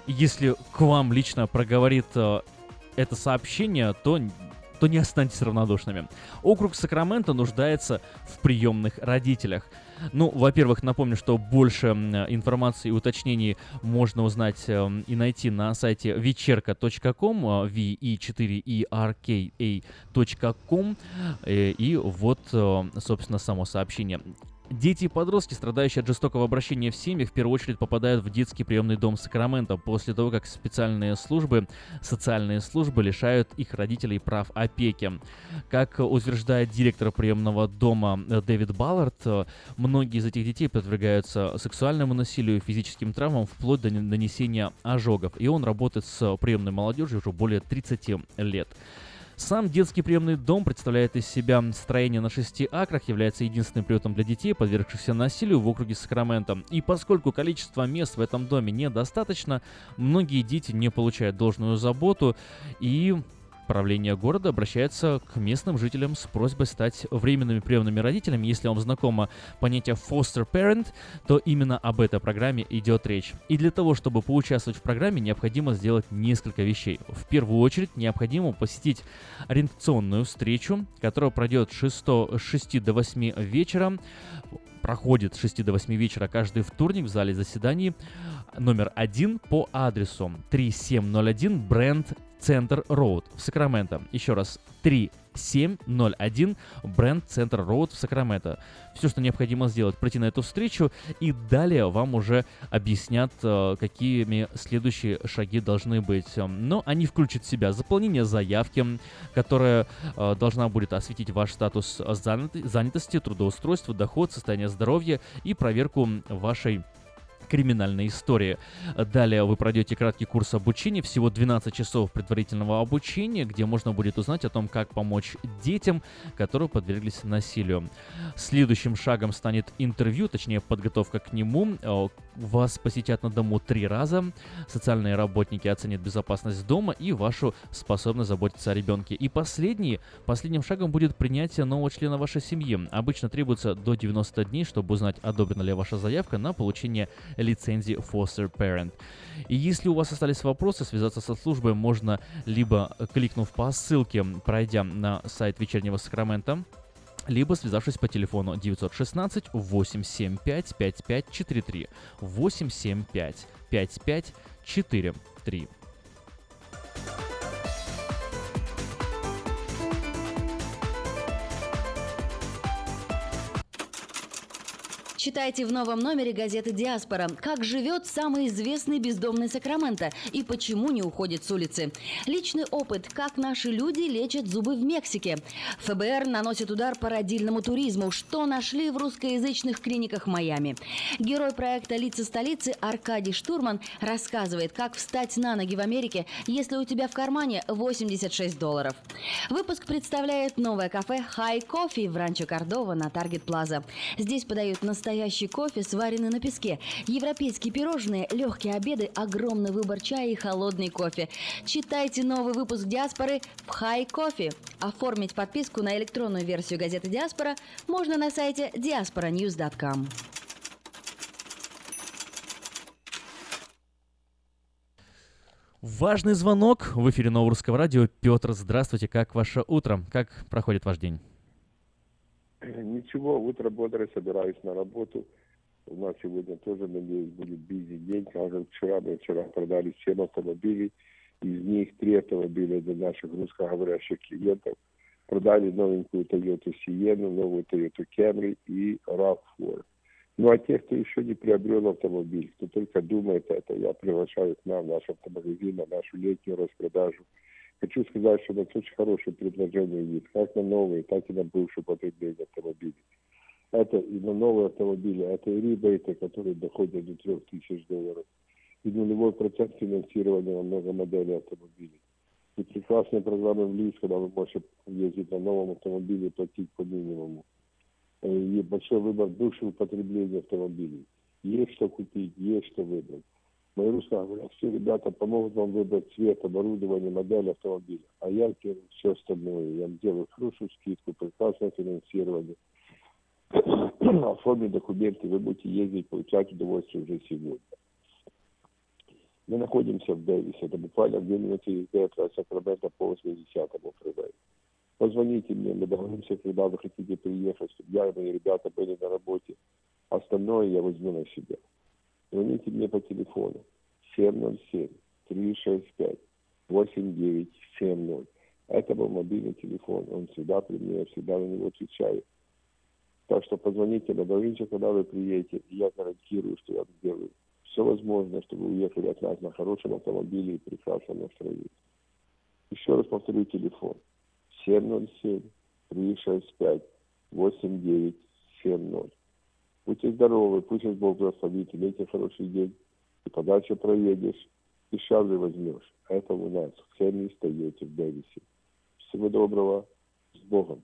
если к вам лично проговорит э, это сообщение, то то не останьтесь равнодушными. Округ Сакраменто нуждается в приемных родителях. Ну, во-первых, напомню, что больше информации и уточнений можно узнать эм, и найти на сайте вечерка.ком, ve4erka.com, э, и вот, э, собственно, само сообщение. Дети и подростки, страдающие от жестокого обращения в семьях, в первую очередь попадают в детский приемный дом Сакраменто после того, как специальные службы, социальные службы лишают их родителей прав опеки. Как утверждает директор приемного дома э, Дэвид Баллард, э, многие из этих детей подвергаются сексуальному насилию, физическим травмам, вплоть до нанесения ожогов. И он работает с приемной молодежью уже более 30 лет. Сам детский приемный дом представляет из себя строение на шести акрах, является единственным приютом для детей, подвергшихся насилию в округе Сакраменто. И поскольку количество мест в этом доме недостаточно, многие дети не получают должную заботу и Правление города обращается к местным жителям с просьбой стать временными приемными родителями. Если вам знакомо понятие foster parent, то именно об этой программе идет речь. И для того, чтобы поучаствовать в программе, необходимо сделать несколько вещей. В первую очередь, необходимо посетить ориентационную встречу, которая пройдет 6, с 6 до 8 вечера проходит с 6 до 8 вечера каждый вторник в зале заседаний номер один по адресу 3701 Бренд Центр Роуд в Сакраменто. Еще раз, 3701 Бренд Центр Роуд в Сакраменто. Все, что необходимо сделать, пройти на эту встречу, и далее вам уже объяснят, э, какими следующие шаги должны быть. Но они включат в себя заполнение заявки, которая э, должна будет осветить ваш статус занят- занятости, трудоустройства, доход, состояние здоровья и проверку вашей криминальной истории. Далее вы пройдете краткий курс обучения, всего 12 часов предварительного обучения, где можно будет узнать о том, как помочь детям, которые подверглись насилию. Следующим шагом станет интервью, точнее подготовка к нему. Вас посетят на дому три раза. Социальные работники оценят безопасность дома и вашу способность заботиться о ребенке. И последний, последним шагом будет принятие нового члена вашей семьи. Обычно требуется до 90 дней, чтобы узнать, одобрена ли ваша заявка на получение лицензии Foster Parent. И если у вас остались вопросы, связаться со службой можно либо кликнув по ссылке, пройдя на сайт вечернего Сакрамента, либо связавшись по телефону 916 875 5543 875 5543. Читайте в новом номере газеты «Диаспора», как живет самый известный бездомный Сакраменто и почему не уходит с улицы. Личный опыт, как наши люди лечат зубы в Мексике. ФБР наносит удар по родильному туризму, что нашли в русскоязычных клиниках Майами. Герой проекта «Лица столицы» Аркадий Штурман рассказывает, как встать на ноги в Америке, если у тебя в кармане 86 долларов. Выпуск представляет новое кафе «Хай Кофе» в Ранчо Кордова на Таргет Плаза. Здесь подают настоящий Настоящий кофе, сваренный на песке. Европейские пирожные, легкие обеды, огромный выбор чая и холодный кофе. Читайте новый выпуск «Диаспоры» в «Хай Кофе». Оформить подписку на электронную версию газеты «Диаспора» можно на сайте diasporanews.com. Важный звонок в эфире Нового Русского Радио. Петр, здравствуйте, как ваше утро? Как проходит ваш день? Ничего, утро бодро, собираюсь на работу. У нас сегодня тоже, надеюсь, будет бизи день. Как вчера, мы вчера продали 7 автомобилей. Из них три автомобиля для наших русскоговорящих клиентов. Продали новенькую Toyota Sienna, новую Toyota Camry и RAV4. Ну а те, кто еще не приобрел автомобиль, кто только думает это, я приглашаю к нам, наш автомагазин, на нашу летнюю распродажу. Хочу сказать, что у нас очень хорошее предложение есть, как на новые, так и на бывшее потребление автомобилей. Это и на новые автомобили, это и ребейты, которые доходят до 3000 долларов, и нулевой процент финансирования на много моделей автомобилей. И прекрасные программы в ЛИС, когда вы можете ездить на новом автомобиле и платить по минимуму. Э, И большой выбор бывшего потребления автомобилей. Есть что купить, есть что выбрать. Мои русскоговорящие ребята помогут вам выбрать цвет, оборудование, модель автомобиля. А я все остальное. Я делаю хорошую скидку, прекрасное финансирование. Оформить документы, вы будете ездить, получать удовольствие уже сегодня. Мы находимся в Дэвисе. Это буквально две минуты езды от Сакрамента по 80-му фривею. Позвоните мне, мы договоримся, когда вы хотите приехать, чтобы я и мои ребята были на работе. Остальное я возьму на себя. Звоните мне по телефону 707-365-8970. Это был мобильный телефон. Он всегда при мне, я всегда на него отвечаю. Так что позвоните, договоримся, когда вы приедете, я гарантирую, что я сделаю все возможное, чтобы вы уехали от нас на хорошем автомобиле и прекрасном настроении. Еще раз повторю телефон. 707-365-8970. Будьте здоровы, пусть Бог благословит, имейте хороший день, и подальше проедешь, и шагли возьмешь. А это у нас в Херни стоите в Дэвисе. Всего доброго, с Богом.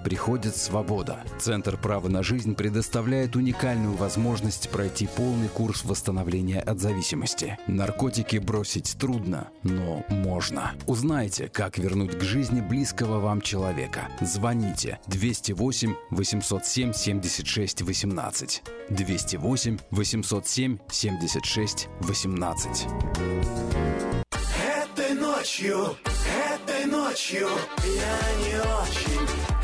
приходит свобода. Центр права на жизнь предоставляет уникальную возможность пройти полный курс восстановления от зависимости. Наркотики бросить трудно, но можно. Узнайте, как вернуть к жизни близкого вам человека. Звоните 208 807 76 18. 208 807 76 18. Этой ночью, этой ночью я не очень.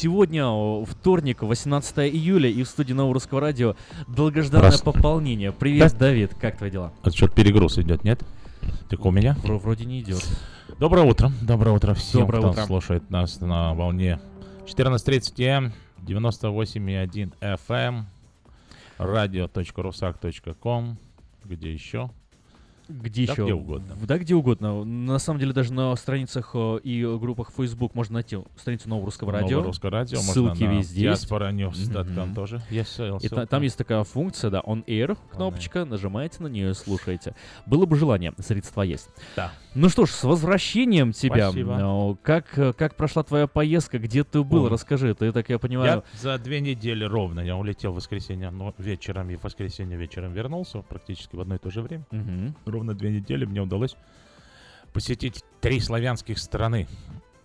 Сегодня, вторник, 18 июля, и в студии Нового Русского Радио долгожданное Раз. пополнение. Привет, Да. Давид, как твои дела? А что-то перегруз идет, нет? Только у меня? Вро- вроде не идет. Доброе утро. Доброе утро всем, Доброе кто утро. слушает нас на волне 14.30 М, 98,1 FM, radio.rusak.com, где еще? Где Да еще? где угодно. Да, где угодно. На самом деле, даже на страницах э, и группах Facebook можно найти страницу Нового Русского Радио. Русское радио, можно Ссылки на везде есть. diasporanews.com Мгм. тоже есть ссыл- И та- ссылка. там есть такая функция, да, on air, кнопочка, нажимаете на нее, слушаете. Было бы желание, средства есть. Да. Ну что ж, с возвращением тебя. Спасибо. Э, Как, э, как прошла твоя поездка, где ты был, Ой. расскажи. Ты, так я понимаю, Я за две недели ровно, я улетел в воскресенье но вечером и в воскресенье вечером вернулся, практически в одно и то же время. Мгм. Ровно две недели мне удалось посетить три славянских страны.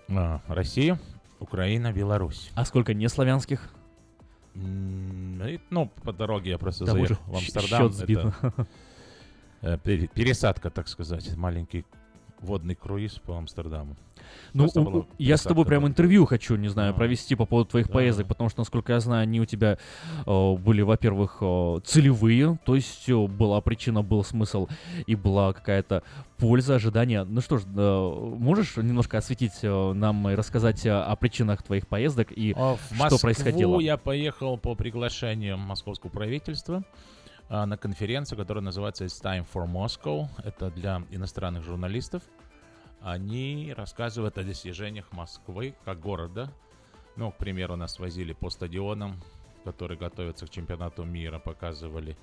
А, Россию, Украина, Беларусь. а сколько неславянских? М, и, ну, по дороге я просто Там заехал в Амстердам. Это, э, пере- пересадка, так сказать, маленький водный круиз по Амстердаму. Ну, у- я с тобой прям интервью хочу, не знаю, провести по поводу твоих Да. поездок, потому что, насколько я знаю, они у тебя э, были, во-первых, э, целевые, то есть э, была причина, был смысл и была какая-то польза, ожидание. Ну что ж, э, можешь немножко осветить э, нам и рассказать э, о причинах твоих поездок и А что Москву происходило? я поехал по приглашению московского правительства а, на конференцию, которая называется It's Time for Moscow. Это для иностранных журналистов. Они рассказывают о достижениях Москвы как города. Ну, к примеру, нас возили по стадионам, которые готовятся к чемпионату мира, показывали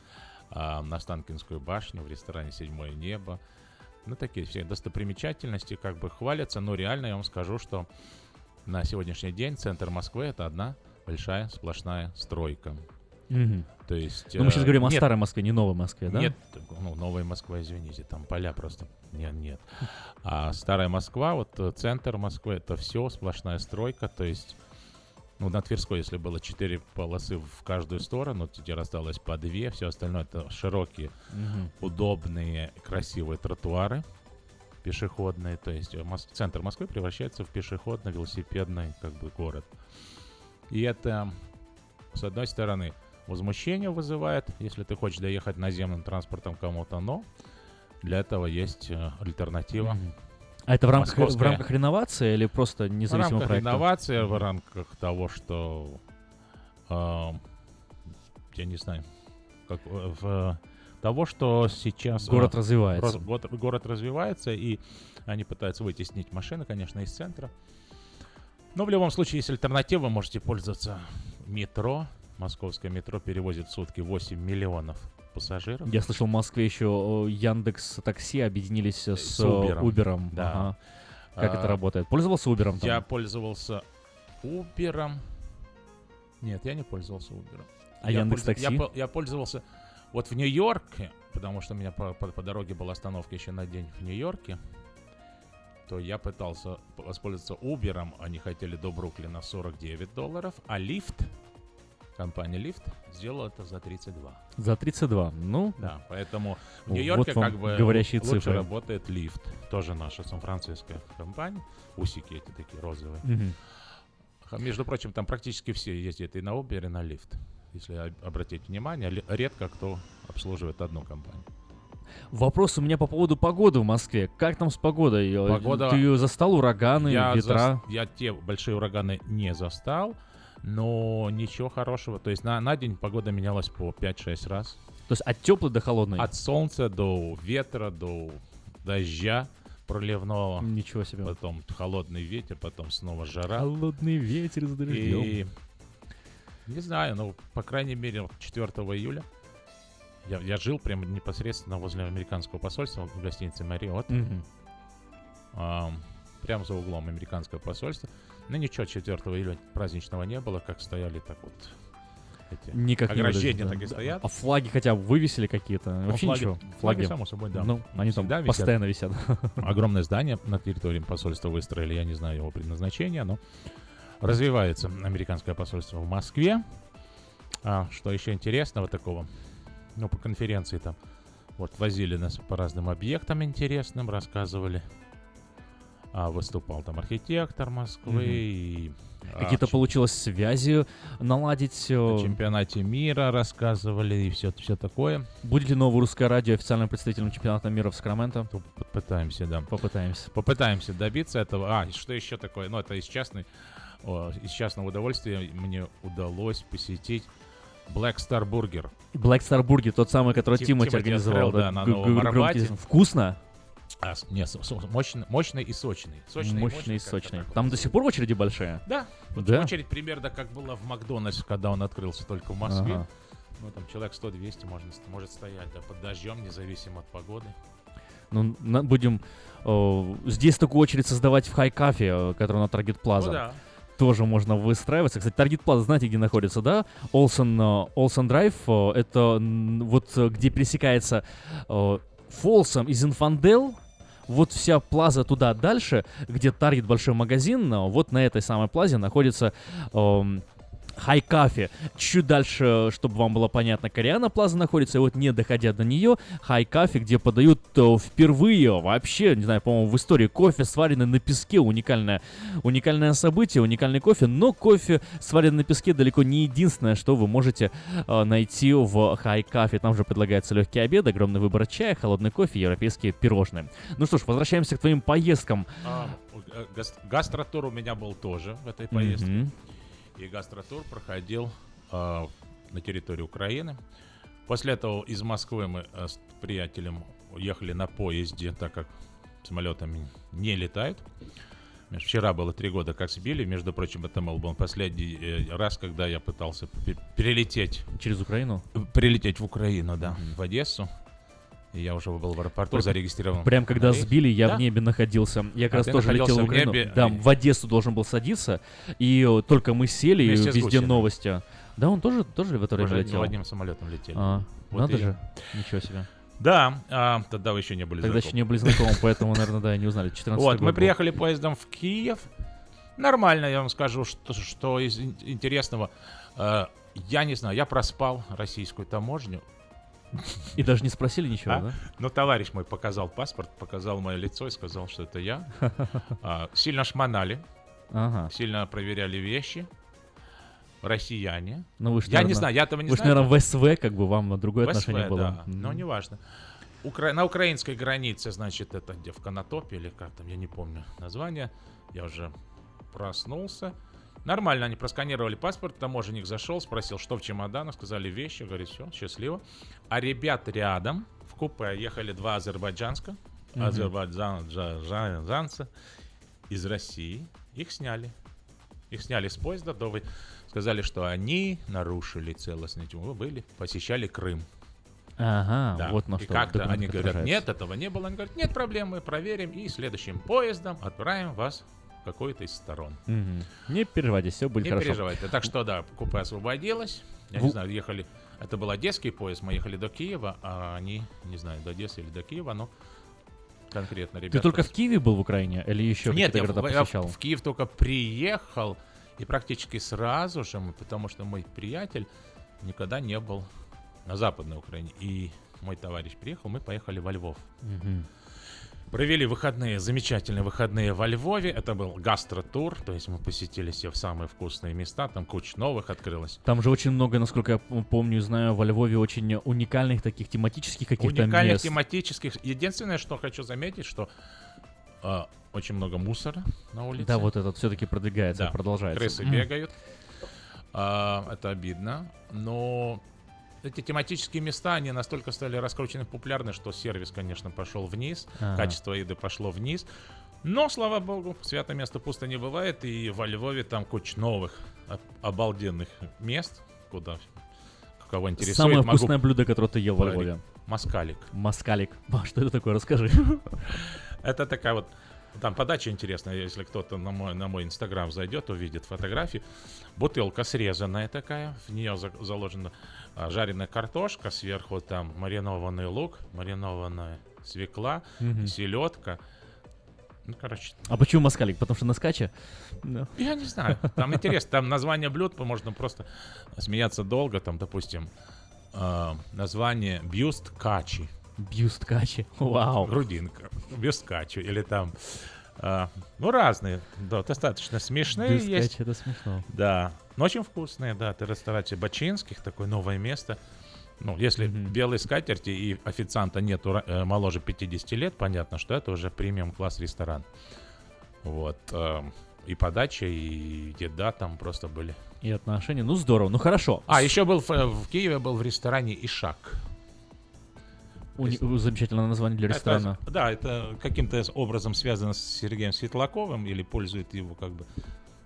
а, на Станкинскую башню, в ресторане «Седьмое небо». Ну, такие все достопримечательности как бы хвалятся, но реально я вам скажу, что на сегодняшний день центр Москвы это одна большая сплошная стройка. Мгм. То есть... Ну, мы сейчас э, говорим о нет- старой Москве, не новой Москве, да? Нет, ну, новая Москва, извините, там поля просто нет, нет. А старая Москва, вот э, центр Москвы, это все сплошная стройка, то есть, ну, на Тверской, если было четыре полосы в каждую сторону, теперь осталось по две, все остальное это широкие, Мгм. удобные, красивые тротуары пешеходные, то есть э, Мос- центр Москвы превращается в пешеходно-велосипедный как бы город. И это, с одной стороны, возмущение вызывает, если ты хочешь доехать наземным транспортом кому-то, но для этого есть э, альтернатива. А это в рамках, в рамках реновации или просто В независимого рамках проекта? инновации, в рамках того, что э, я не знаю, как, э, в, того, что сейчас э, Город развивается. рос- год- город развивается, и они пытаются вытеснить машины, конечно, из центра. Но в любом случае есть альтернатива, вы можете пользоваться метро. Московское метро перевозит в сутки 8 миллионов пассажиров. Я слышал, в Москве еще Яндекс Такси объединились с, С Uber'ом. Uber'ом. Да. Ага. Как А, это работает? Пользовался Uber'ом? там? Я пользовался Uber. Нет, я не пользовался Uber. А я Яндекс.Такси? Я, по- я пользовался вот в Нью-Йорке, потому что у меня по, по- по дороге была остановка еще на день в Нью-Йорке, то я пытался воспользоваться Uber, они хотели до Бруклина 49 долларов, а Lyft, компания Lyft, сделала это за 32. За 32. Ну, Да, поэтому в Вот Нью-Йорке вам как бы говорящие лучше цифры. работает Lyft, тоже наша сан-франциская компания, усики эти такие розовые. А, Между прочим, там практически все ездят и на Uber, и на Lyft. Если об- обратить внимание, редко кто обслуживает одну компанию. Вопрос у меня по поводу погоды в Москве. Как там с погодой? Погода- Ты ее застал, ураганы, я, ветра? зас- я те большие ураганы не застал, но ничего хорошего. То есть на, на день погода менялась по 5-6 раз. То есть от теплой до холодной? От солнца до ветра, до дождя проливного. Ничего себе. Потом холодный ветер, потом снова жара. Холодный ветер с дождем. И не знаю, ну, по крайней мере, вот 4 июля я, я жил прямо непосредственно возле американского посольства в гостинице Мариот. Мгм. прямо за углом американского посольства. Ну ничего, 4 июля праздничного не было, как стояли так вот эти Никак не ограждения выглядит, так и стоят. А флаги хотя бы вывесили какие-то? Ну, Вообще флаги- ничего? Флаги, само собой, да. Ну, они там висят. постоянно висят. Огромное здание на территории посольства выстроили, я не знаю его предназначения, но развивается американское посольство в Москве. А, что еще интересного такого? Ну, по конференции там вот возили нас по разным объектам интересным, рассказывали. А, выступал там архитектор Москвы Мгм. и... а, Какие-то ч- получилось связи наладить? э, чемпионате мира рассказывали и все, все такое. Будет ли новое русское радио официальным представителем чемпионата мира в Сакраменто? Попытаемся, да. Попытаемся. Попытаемся добиться этого. А, что еще такое? Ну, это из частной, о, из частного удовольствия мне удалось посетить Black Star Burger. Black Star Burger, тот самый, который Тим- Тимати Тимати организовал. открыл, да, на г- Новом Арбате. Вкусно? А, с- не, с- с- мощный, мощный и сочный. Сочный, Мощный и сочный. Там до сих пор очереди большие? Да. Вот Да? Очередь примерно как была в Макдональдс, когда он открылся только в Москве. Ага. Ну, там человек 100-200 можно, ст- может стоять, да, под дождем, независимо от погоды. Ну, на- будем э, здесь такую очередь создавать в Хай-Кафе, э, который на Таргет Плаза. Ну да. Тоже можно выстраиваться. Кстати, Таргет Плаза, знаете, где находится, да? Олсен, э, Олсен Драйв, э, это вот где пересекается э, Фолсом и Зинфандел, вот вся плаза туда дальше, где Таргет большой магазин, э, вот на этой самой плазе находится эм, Хай Кафе. Чуть дальше, чтобы вам было понятно, Кориана Плаза находится, и вот не доходя до нее, Хай Кафе, где подают э, впервые вообще, не знаю, по-моему, в истории кофе, сваренный на песке, уникальное, уникальное событие, уникальный кофе, но кофе, сваренный на песке, далеко не единственное, что вы можете э, найти в Хай Кафе. Там же предлагается легкий обед, огромный выбор чая, холодный кофе, европейские пирожные. Ну что ж, возвращаемся к твоим поездкам. А, э, гас- гастротур у меня был тоже в этой поездке. Мгм. И гастротур проходил а, на территории Украины. После этого из Москвы мы э, с приятелем уехали на поезде, так как самолетами не летают. Вчера было три года, как сбили. Между прочим, это был последний э, раз, когда я пытался пе- перелететь. Через Украину? Прилететь в Украину, да, в Одессу. И я уже был в аэропорту зарегистрирован. Прям когда рейс. сбили, я Да. в небе находился. Я как А раз тоже летел в в Украину. небе, да, в Одессу должен был садиться. И только мы сели, и Вместе везде новости. Да, он тоже, тоже в это время летел? одним самолетом летели. А, Вот надо и- же. Ничего себе. Да, а, тогда вы еще не были Тогда еще знакомы. не были знакомы, поэтому, наверное, да, не узнали. 14 Вот, мы приехали поездом в Киев. Нормально, я вам скажу, что, что из ин- интересного. Э, я не знаю, я проспал российскую таможню. И даже не спросили ничего, А? да? Но товарищ мой показал паспорт, показал мое лицо и сказал, что это я. А, Сильно шмонали, Ага. сильно проверяли вещи. Россияне. Ну, вы ж, я наверно- не знаю, я этого не Вы знаю. наверное, в СВ, как бы, вам другое В отношение было. да, М. но неважно. Укра- На украинской границе, значит, это где, в Конотопе или как там, я не помню название. Я уже проснулся. Нормально, они просканировали паспорт, таможенник зашел, спросил, что в чемоданах, сказали вещи, говорит, все, счастливо. А ребят рядом в купе ехали два азербайджанска, Мгм. азербайджанца из России. Их сняли. Их сняли с поезда, до вы- сказали, что они нарушили целостность, вы были, посещали Крым. Ага, Да. вот на и что как-то документ они говорят, нет, этого не было. Они говорят, нет проблем, мы проверим и следующим поездом отправим вас какой-то из сторон. Мгм. Не переживайте, все будет не хорошо. переживайте. Так что да, купе освободилось. Я не знаю, ехали. Это был одесский поезд, мы ехали до Киева, а они, не знаю, до Одессы или до Киева, но конкретно ребята. Ты только в Киеве был в Украине или еще Нет, я, города я в- посещал? в Киев только приехал, и практически сразу же, мы, потому что мой приятель никогда не был на Западной Украине. И мой товарищ приехал, мы поехали во Львов. Мгм. Провели выходные, замечательные выходные во Львове. Это был гастротур, то есть мы посетили все самые вкусные места, там куча новых открылось. Там же очень много, насколько я помню и знаю, во Львове очень уникальных таких тематических каких-то Уникальных мест. тематических. Единственное, что хочу заметить, что э, очень много мусора на улице. Да, вот этот все-таки продвигается, Да, продолжается. Крысы М. бегают. А, это обидно. Но эти тематические места, они настолько стали раскручены популярны, что сервис, конечно, пошел вниз. Ага. Качество еды пошло вниз. Но, слава богу, святое место пусто не бывает. И во Львове там куча новых об- обалденных мест, куда кого интересует. Самое могу вкусное блюдо, которое ты ел во говорить. Львове. Маскалик. Маскалик. А, что это такое? Расскажи. Это такая вот там подача интересная, если кто-то на мой, на мой инстаграм зайдет, увидит фотографии. Бутылка срезанная такая, в нее за- заложена а, жареная картошка, сверху там маринованный лук, маринованная свекла, Мгм. селедка. Ну, короче, А почему маскалик? Потому что на скаче? Да. я не знаю. Там интересно, там название блюд можно просто смеяться долго. Там, допустим, а, название бюст качи. Бюст качи. Вау. Грудинка. Бюст качи. Или там, а, ну, разные. Да, достаточно смешные Бюст есть. это смешно. Да. Но очень вкусные, да. Ты ресторате Бачинских, такое новое место. Ну, если белые скатерти и официанта нету э, моложе 50 лет, понятно, что это уже премиум класс ресторан. Вот. эм, И подача, и еда там просто были. И отношения. Ну, здорово. Ну, хорошо. А, еще был в, в Киеве, был в ресторане Ишак. У у- замечательное название для ресторана. Это, да, это каким-то образом связано с Сергеем Светлаковым или пользует его как бы...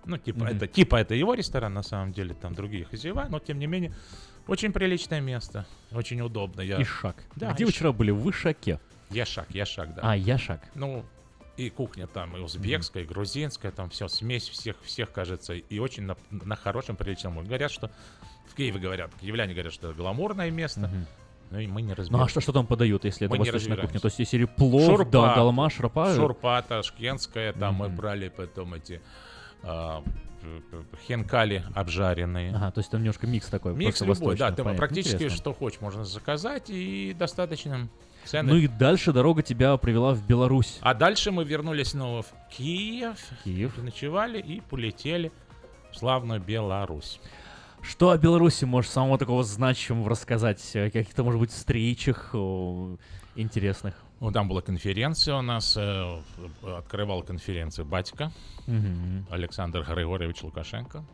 Ну, типа, Мгм. это, типа это его ресторан, на самом деле, там другие хозяева, но тем не менее, очень приличное место, очень удобно. Я... Ишак. Да, Где вы Иш- вчера были? В Ишаке. Яшак, Яшак, да. А, Яшак. Ну, и кухня там, и узбекская, и грузинская, там все, смесь всех, всех, кажется, и очень на, на хорошем, приличном уровне. Говорят, что в Киеве говорят, киевляне говорят, что гламурное место, ну и мы не разбираемся. Ну, а что, что там подают, если это Мы не восточная кухня? То есть, если плов, Шурпа, да, долма, шурпа? Шурпа ташкентская, там мы брали потом эти а, хенкали обжаренные. Ага, то есть там немножко микс такой. Микс любой, да, ты понятно. практически Интересно. что хочешь можно заказать и достаточно цены. Ну и дальше дорога тебя привела в Беларусь. А дальше мы вернулись снова в Киев, Киев. ночевали и полетели в славную Беларусь. Что о Беларуси можешь самого такого значимого рассказать? О каких-то, может быть, встречах о, интересных? Ну, там была конференция у нас, э, открывал конференцию батька Мгм. Александр Григорьевич Лукашенко.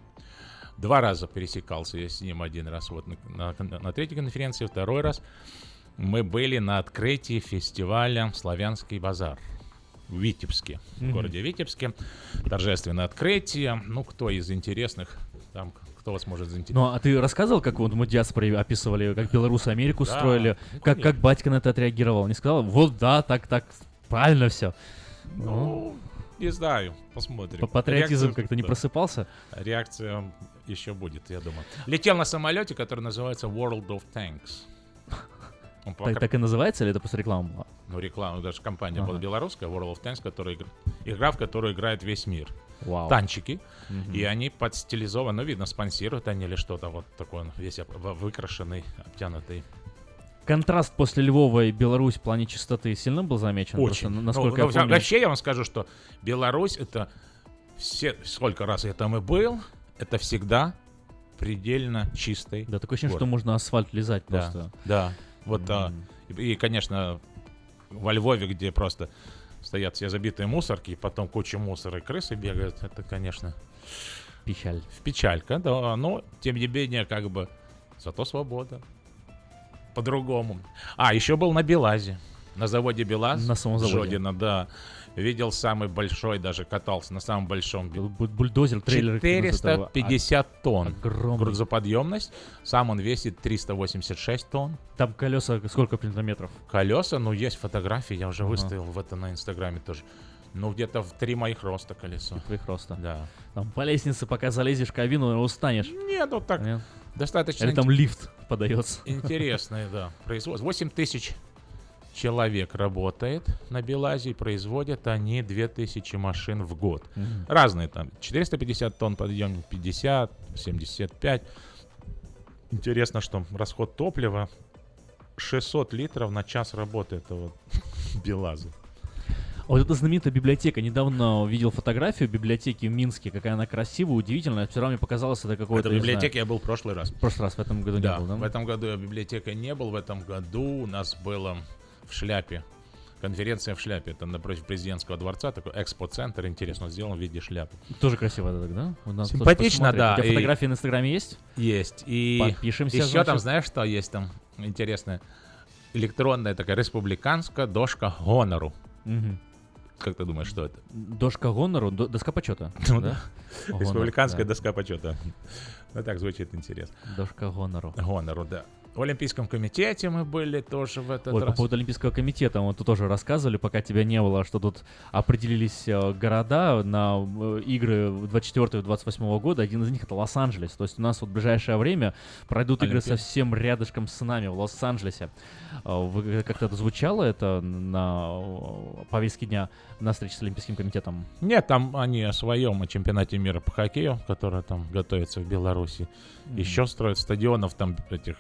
Два раза пересекался я с ним один раз вот на, на- на третьей конференции, второй раз мы были на открытии фестиваля «Славянский базар» в Витебске, в Мгм. городе Витебске. Торжественное открытие. Ну, кто из интересных, там, кто вас может заинтересовать? Ну, а ты рассказывал, как вот мы диаспоре описывали, как белорусы Америку Да, строили? ну, как, как на это отреагировал? Не сказал? Вот да, так, так, правильно все. Ну, не знаю, посмотрим. По- патриотизм как-то не да. просыпался? Реакция еще будет, я думаю. Летел на самолете, который называется World of Tanks. Он Так, пока- так и называется или это просто реклама была? Ну, реклама, даже компания Ага. была белорусская, World of Tanks, которая игр- игра, в которую играет весь мир. Вау. Танчики. Мгм. И они подстилизованы, ну, видно, спонсируют они или что-то вот такое, он весь об- в- выкрашенный, обтянутый. Контраст после Львова и Беларусь в плане чистоты сильно был замечен? Просто, Очень. ну, Ну, насколько ну, я помню... Вообще я вам скажу, что Беларусь это все, сколько раз я там и был, это всегда предельно чистый. Да, такое ощущение, город. что можно асфальт лизать Да, просто. Да. Вот, а, и, и, конечно, во Львове, где просто стоят все забитые мусорки, и потом куча мусора и крысы бегают, это, конечно... Печаль. В печалька, да, но, тем не менее, как бы, зато свобода. По-другому. А, еще был на Белазе. На заводе Белаз. На самом заводе. Жодино, да. Видел самый большой, даже катался на самом большом. Бульдозер, трейлер. как называют его. 450 тонн. Огромный. Грузоподъемность. Сам он весит 386 тонн. Там колеса сколько примерно метров? Колеса, ну, есть фотографии, я уже Ага. выставил в это на Инстаграме тоже. Ну, где-то в три моих роста колесо. Твоих роста. Да. Там по лестнице, пока залезешь в кабину, устанешь. Нет, ну так Нет? достаточно... Или там лифт подается. Интересное, да. Производство. 8 тысяч человек работает на Белазе, и производят они 2000 машин в год. Мгм. Разные там. 450 тонн подъем, 50, 75. Интересно, что расход топлива 600 литров на час работы этого Белаза. А Вот эта знаменитая библиотека. Недавно видел фотографию библиотеки в Минске. Какая она красивая, удивительная. Вчера мне показалось, это какой-то... Это библиотеке я был в прошлый раз. В прошлый раз, в этом году Да, не был, да? в этом году я в библиотеке не был. В этом году у нас было в шляпе. Конференция в шляпе. Это напротив президентского дворца. Такой экспо-центр. Интересно сделан в виде шляпы. Тоже красиво это да? Надо Симпатично, да. У тебя и- фотографии на Инстаграме есть? Есть. И Подпишемся, еще там, значит. знаешь, что есть там интересное? Электронная такая республиканская дошка гонору. Мгм. Как ты думаешь, что это? Дошка гонору, до- доска почета. Ну да? Республиканская доска почета. Ну так звучит интересно. Дошка гонору. Гонору, да. В Олимпийском комитете мы были тоже в этот Ой, по раз. поводу Олимпийского комитета, вот тут тоже рассказывали, пока тебя не было, что тут определились э, города на э, игры 24 и 28 года. Один из них это Лос-Анджелес. То есть у нас вот в ближайшее время пройдут игры Олимпиада. совсем рядышком с нами в Лос-Анджелесе. Э, Как-то это звучало это на повестке дня на встрече с Олимпийским комитетом? Нет, там они о своем, о чемпионате мира по хоккею, который там готовится в Беларуси. Мгм. Еще строят стадионов, там этих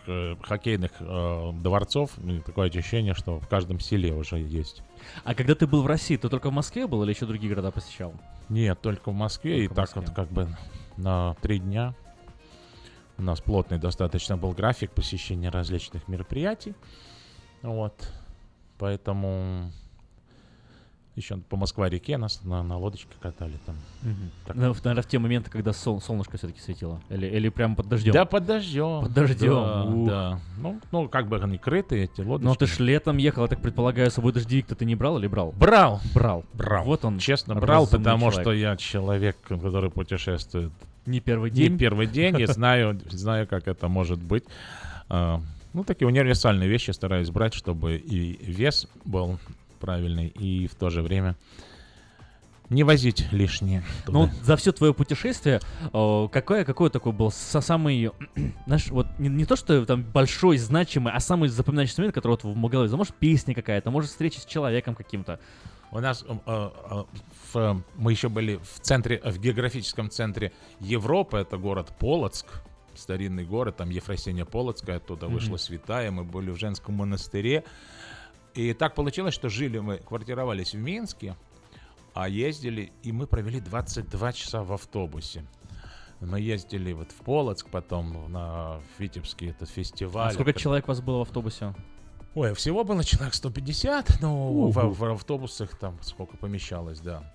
хоккейных э, дворцов. И такое ощущение, что в каждом селе уже есть. А когда ты был в России, ты только в Москве был или еще другие города посещал? Нет, только в Москве. и Только в так вот как бы на три дня. У нас плотный достаточно был график посещения различных мероприятий. Вот. Поэтому Еще по Москва-реке нас на, на лодочке катали там. Так. Ну, Наверное, в те моменты, когда сол- солнышко все-таки светило. Или, или прямо под дождем. Да, под дождем. Под дождем. Да, Ух. да. Ну, ну, как бы они крытые, эти лодочки. Но ты ж летом ехал, я так предполагаю, с собой дождевик-то ты не брал или брал? Брал. Брал. Брал. Вот он. Честно, брал, потому человек. что я человек, который путешествует Не первый не день. первый день, и знаю, знаю, как это может быть. А, Ну, такие универсальные вещи стараюсь брать, чтобы и вес был правильный, и в то же время не возить лишнее. Ну, туда. за все твое путешествие, э, какое, какой такой был со- самый, знаешь, вот не, не то, что там большой, значимый, а самый запоминающийся момент, который вот в голове, может, песня какая-то, может, встреча с человеком каким-то. У нас э, э, в- мы еще были в центре, в географическом центре Европы, это город Полоцк, старинный город, там Ефросиния Полоцкая, оттуда Мгм. вышла святая, мы были в женском монастыре. И так получилось, что жили мы, квартировались в Минске, а ездили, и мы провели 22 часа в автобусе. Мы ездили вот в Полоцк, потом на Витебский этот фестиваль. А сколько Это- человек у вас было в автобусе? Ой, всего было человек 150, но в, в автобусах там сколько помещалось, да.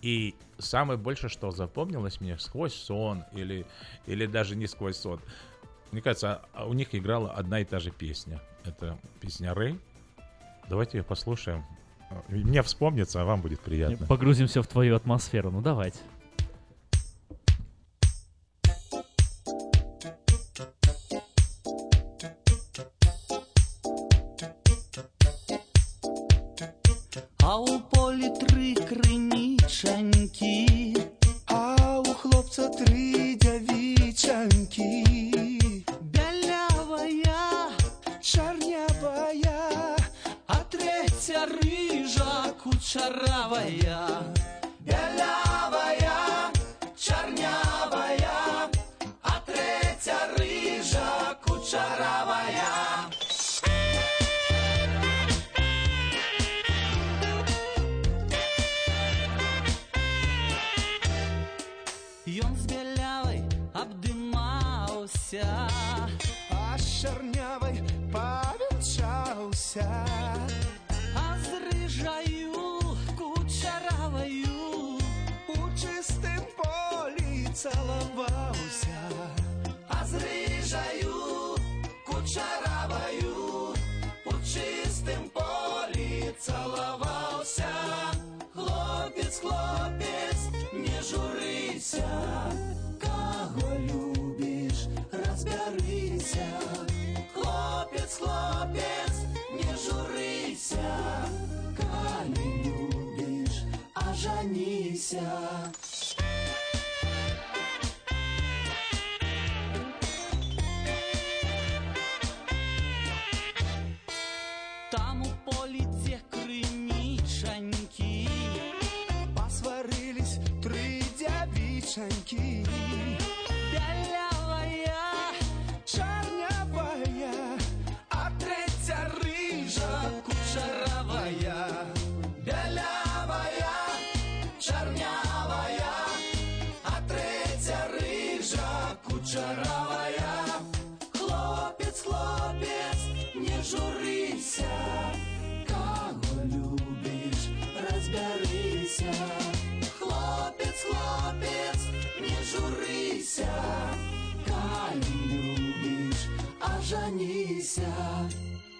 И самое больше, что запомнилось мне, сквозь сон или, или даже не сквозь сон. Мне кажется, а у них играла одна и та же песня. Это песня Рэй. Давайте ее послушаем. Мне вспомнится, а вам будет приятно. Погрузимся в твою атмосферу, ну давайте. Ажаніся.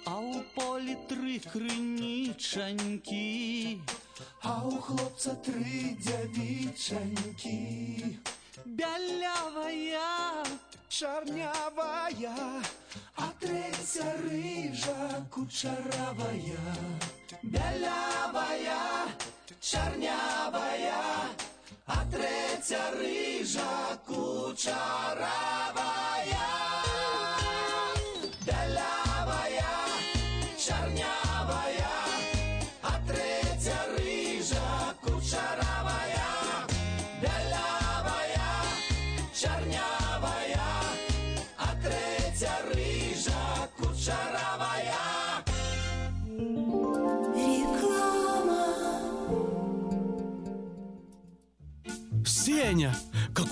А у полі три кринічаньки, а у хлопца три дявічаньки. Бялявая, чорнявая, а третя рыжа кучаравая. Бялявая, чорнявая, а третя рыжа кучаравая. Реклама.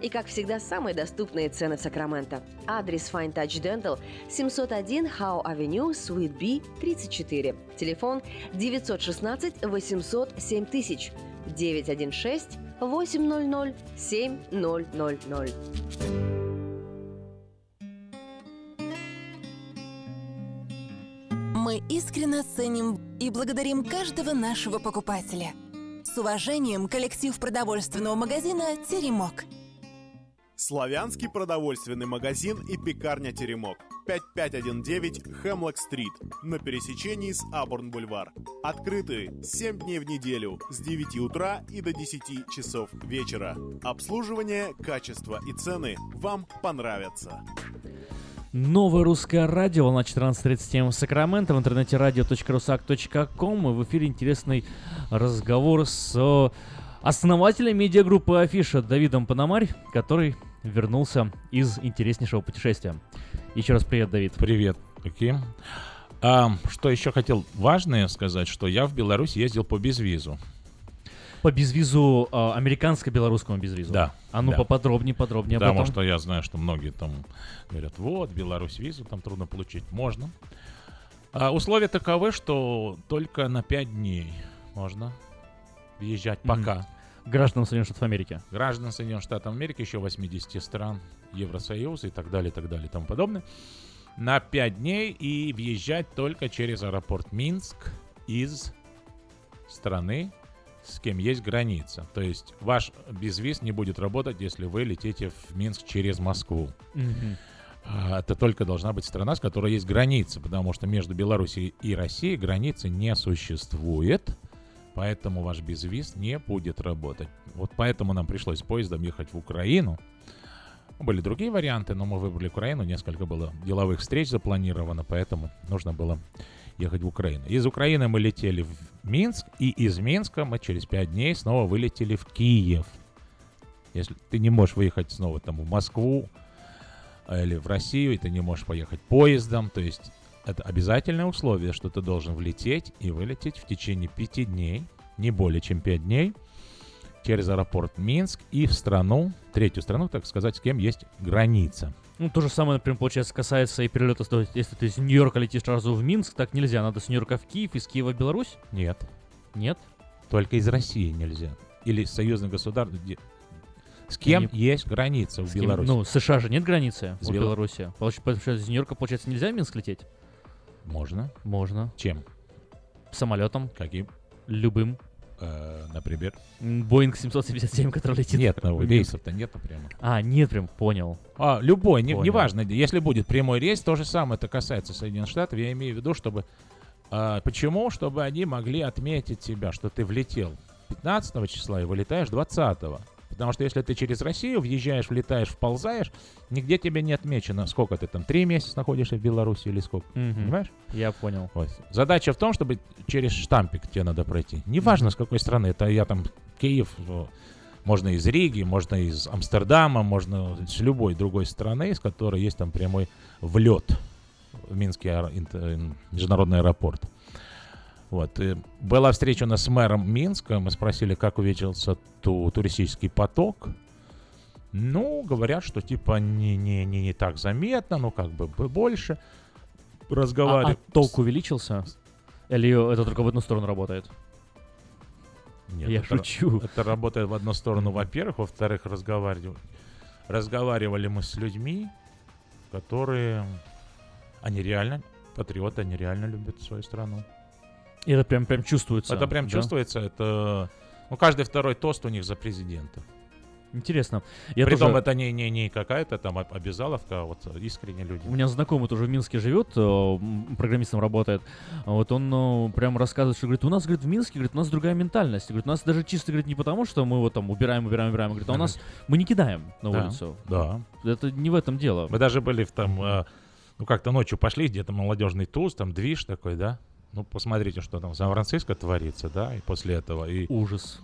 И, как всегда, самые доступные цены в Сакраменто. Адрес Fine Touch Dental 701 Howe Avenue, Suite B, 34. Телефон 916 800 7000 916 800 7000. Мы искренне ценим и благодарим каждого нашего покупателя. С уважением, коллектив продовольственного магазина «Теремок». Славянский продовольственный магазин и пекарня «Теремок». 5519 Хемлок-стрит на пересечении с Абурн-бульвар. Открыты 7 дней в неделю с 9 утра и до 10 часов вечера. Обслуживание, качество и цены вам понравятся. Новое русское радио, волна 14.37 в Сакраменто, в интернете radio.rusak.com. И в эфире интересный разговор с основателем медиагруппы Афиша Давидом Панамарь, который вернулся из интереснейшего путешествия. Еще раз привет, Давид. Привет, Ким. А, что еще хотел важное сказать, что я в Беларусь ездил по безвизу. По безвизу, а, американско-белорусскому безвизу? Да. А ну да. поподробнее, подробнее об этом. Потому что я знаю, что многие там говорят, вот, Беларусь визу там трудно получить. Можно. А условия таковы, что только на 5 дней можно въезжать пока. Гражданам Соединенных Штатов Америки. Граждан Соединенных Штатов Америки, еще 80 стран Евросоюза и так далее, и так далее, и тому подобное. На 5 дней и въезжать только через аэропорт Минск из страны, с кем есть граница. То есть ваш безвиз не будет работать, если вы летите в Минск через Москву. А, Это только должна быть страна, с которой есть граница, потому что между Белоруссией и Россией границы не существует, поэтому ваш безвиз не будет работать. Вот поэтому нам пришлось поездом ехать в Украину. Были другие варианты, но мы выбрали Украину, несколько было деловых встреч запланировано, поэтому нужно было ехать в Украину. Из Украины мы летели в Минск, и из Минска мы через 5 дней снова вылетели в Киев. Если ты не можешь выехать снова там в Москву, или в Россию, и ты не можешь поехать поездом. То есть это обязательное условие, что ты должен влететь и вылететь в течение пяти дней, не более чем пять дней, через аэропорт Минск и в страну, третью страну, так сказать, с кем есть граница. Ну, то же самое, например, получается, касается и перелета, то есть, если ты из Нью-Йорка летишь сразу в Минск, так нельзя, надо с Нью-Йорка в Киев, из Киева в Беларусь? Нет. Нет? Только из России нельзя. Или союзных государств, где- с кем Не- есть граница в С кем? Беларуси. Ну, США же нет границы С в Бел- Беларуси. Получ- Получается, из Нью-Йорка, получается, нельзя в Минск лететь? Можно. Можно. Чем? Самолетом. Каким? Любым. Э, например? Боинг 777, который летит. Нет, ну, рейсов-то нету прямо. А, нет, прям понял. А, любой, не- Понял. неважно, если будет прямой рейс, то же самое это касается Соединенных Штатов. Я имею в виду, чтобы... а, почему? Чтобы они могли отметить тебя, что ты влетел 15 числа и вылетаешь 20 Потому что если ты через Россию въезжаешь, влетаешь, вползаешь, нигде тебе не отмечено, сколько ты там, три месяца находишься в Беларуси или сколько. Мгм. Понимаешь? Я понял. Вот. Задача в том, чтобы через штампик тебе надо пройти. Неважно, с какой страны. Это я там Киев, о, Можно из Риги, можно из Амстердама, можно с любой другой страны, с которой есть там прямой влет в Минский аэро- э, международный аэропорт. Вот. И была встреча у нас с мэром Минска. Мы спросили, как увеличился ту, туристический поток. Ну, говорят, что типа не, не, не, не так заметно, ну как бы больше. А, Разговаривали. а толк увеличился? Или это только в одну сторону работает? Нет, Я это, шучу. Это работает в одну сторону, во-первых. Во-вторых, разговаривали, разговаривали мы с людьми, которые... Они реально патриоты, они реально любят свою страну. И это прям, прям чувствуется. Это прям да? чувствуется. Это... Ну, каждый второй тост у них за президента. Интересно. Я Притом тоже- это не, не, не какая-то там об- обязаловка, а вот искренне люди. У меня знакомый тоже в Минске живет, э, программистом работает. Вот он э, прям рассказывает, что говорит, у нас, говорит, в Минске, говорит, у нас другая ментальность. Говорит, у нас даже чисто, говорит, не потому, что мы вот там убираем, убираем, убираем. Говорит, а у нас мы не кидаем на Да, улицу. да. Это не в этом дело. Мы даже были в там, э, ну как-то ночью пошли, где-то молодежный туз, там движ такой, да? Ну, посмотрите, что там в Сан-Франциско творится, да, и после этого. И... Ужас.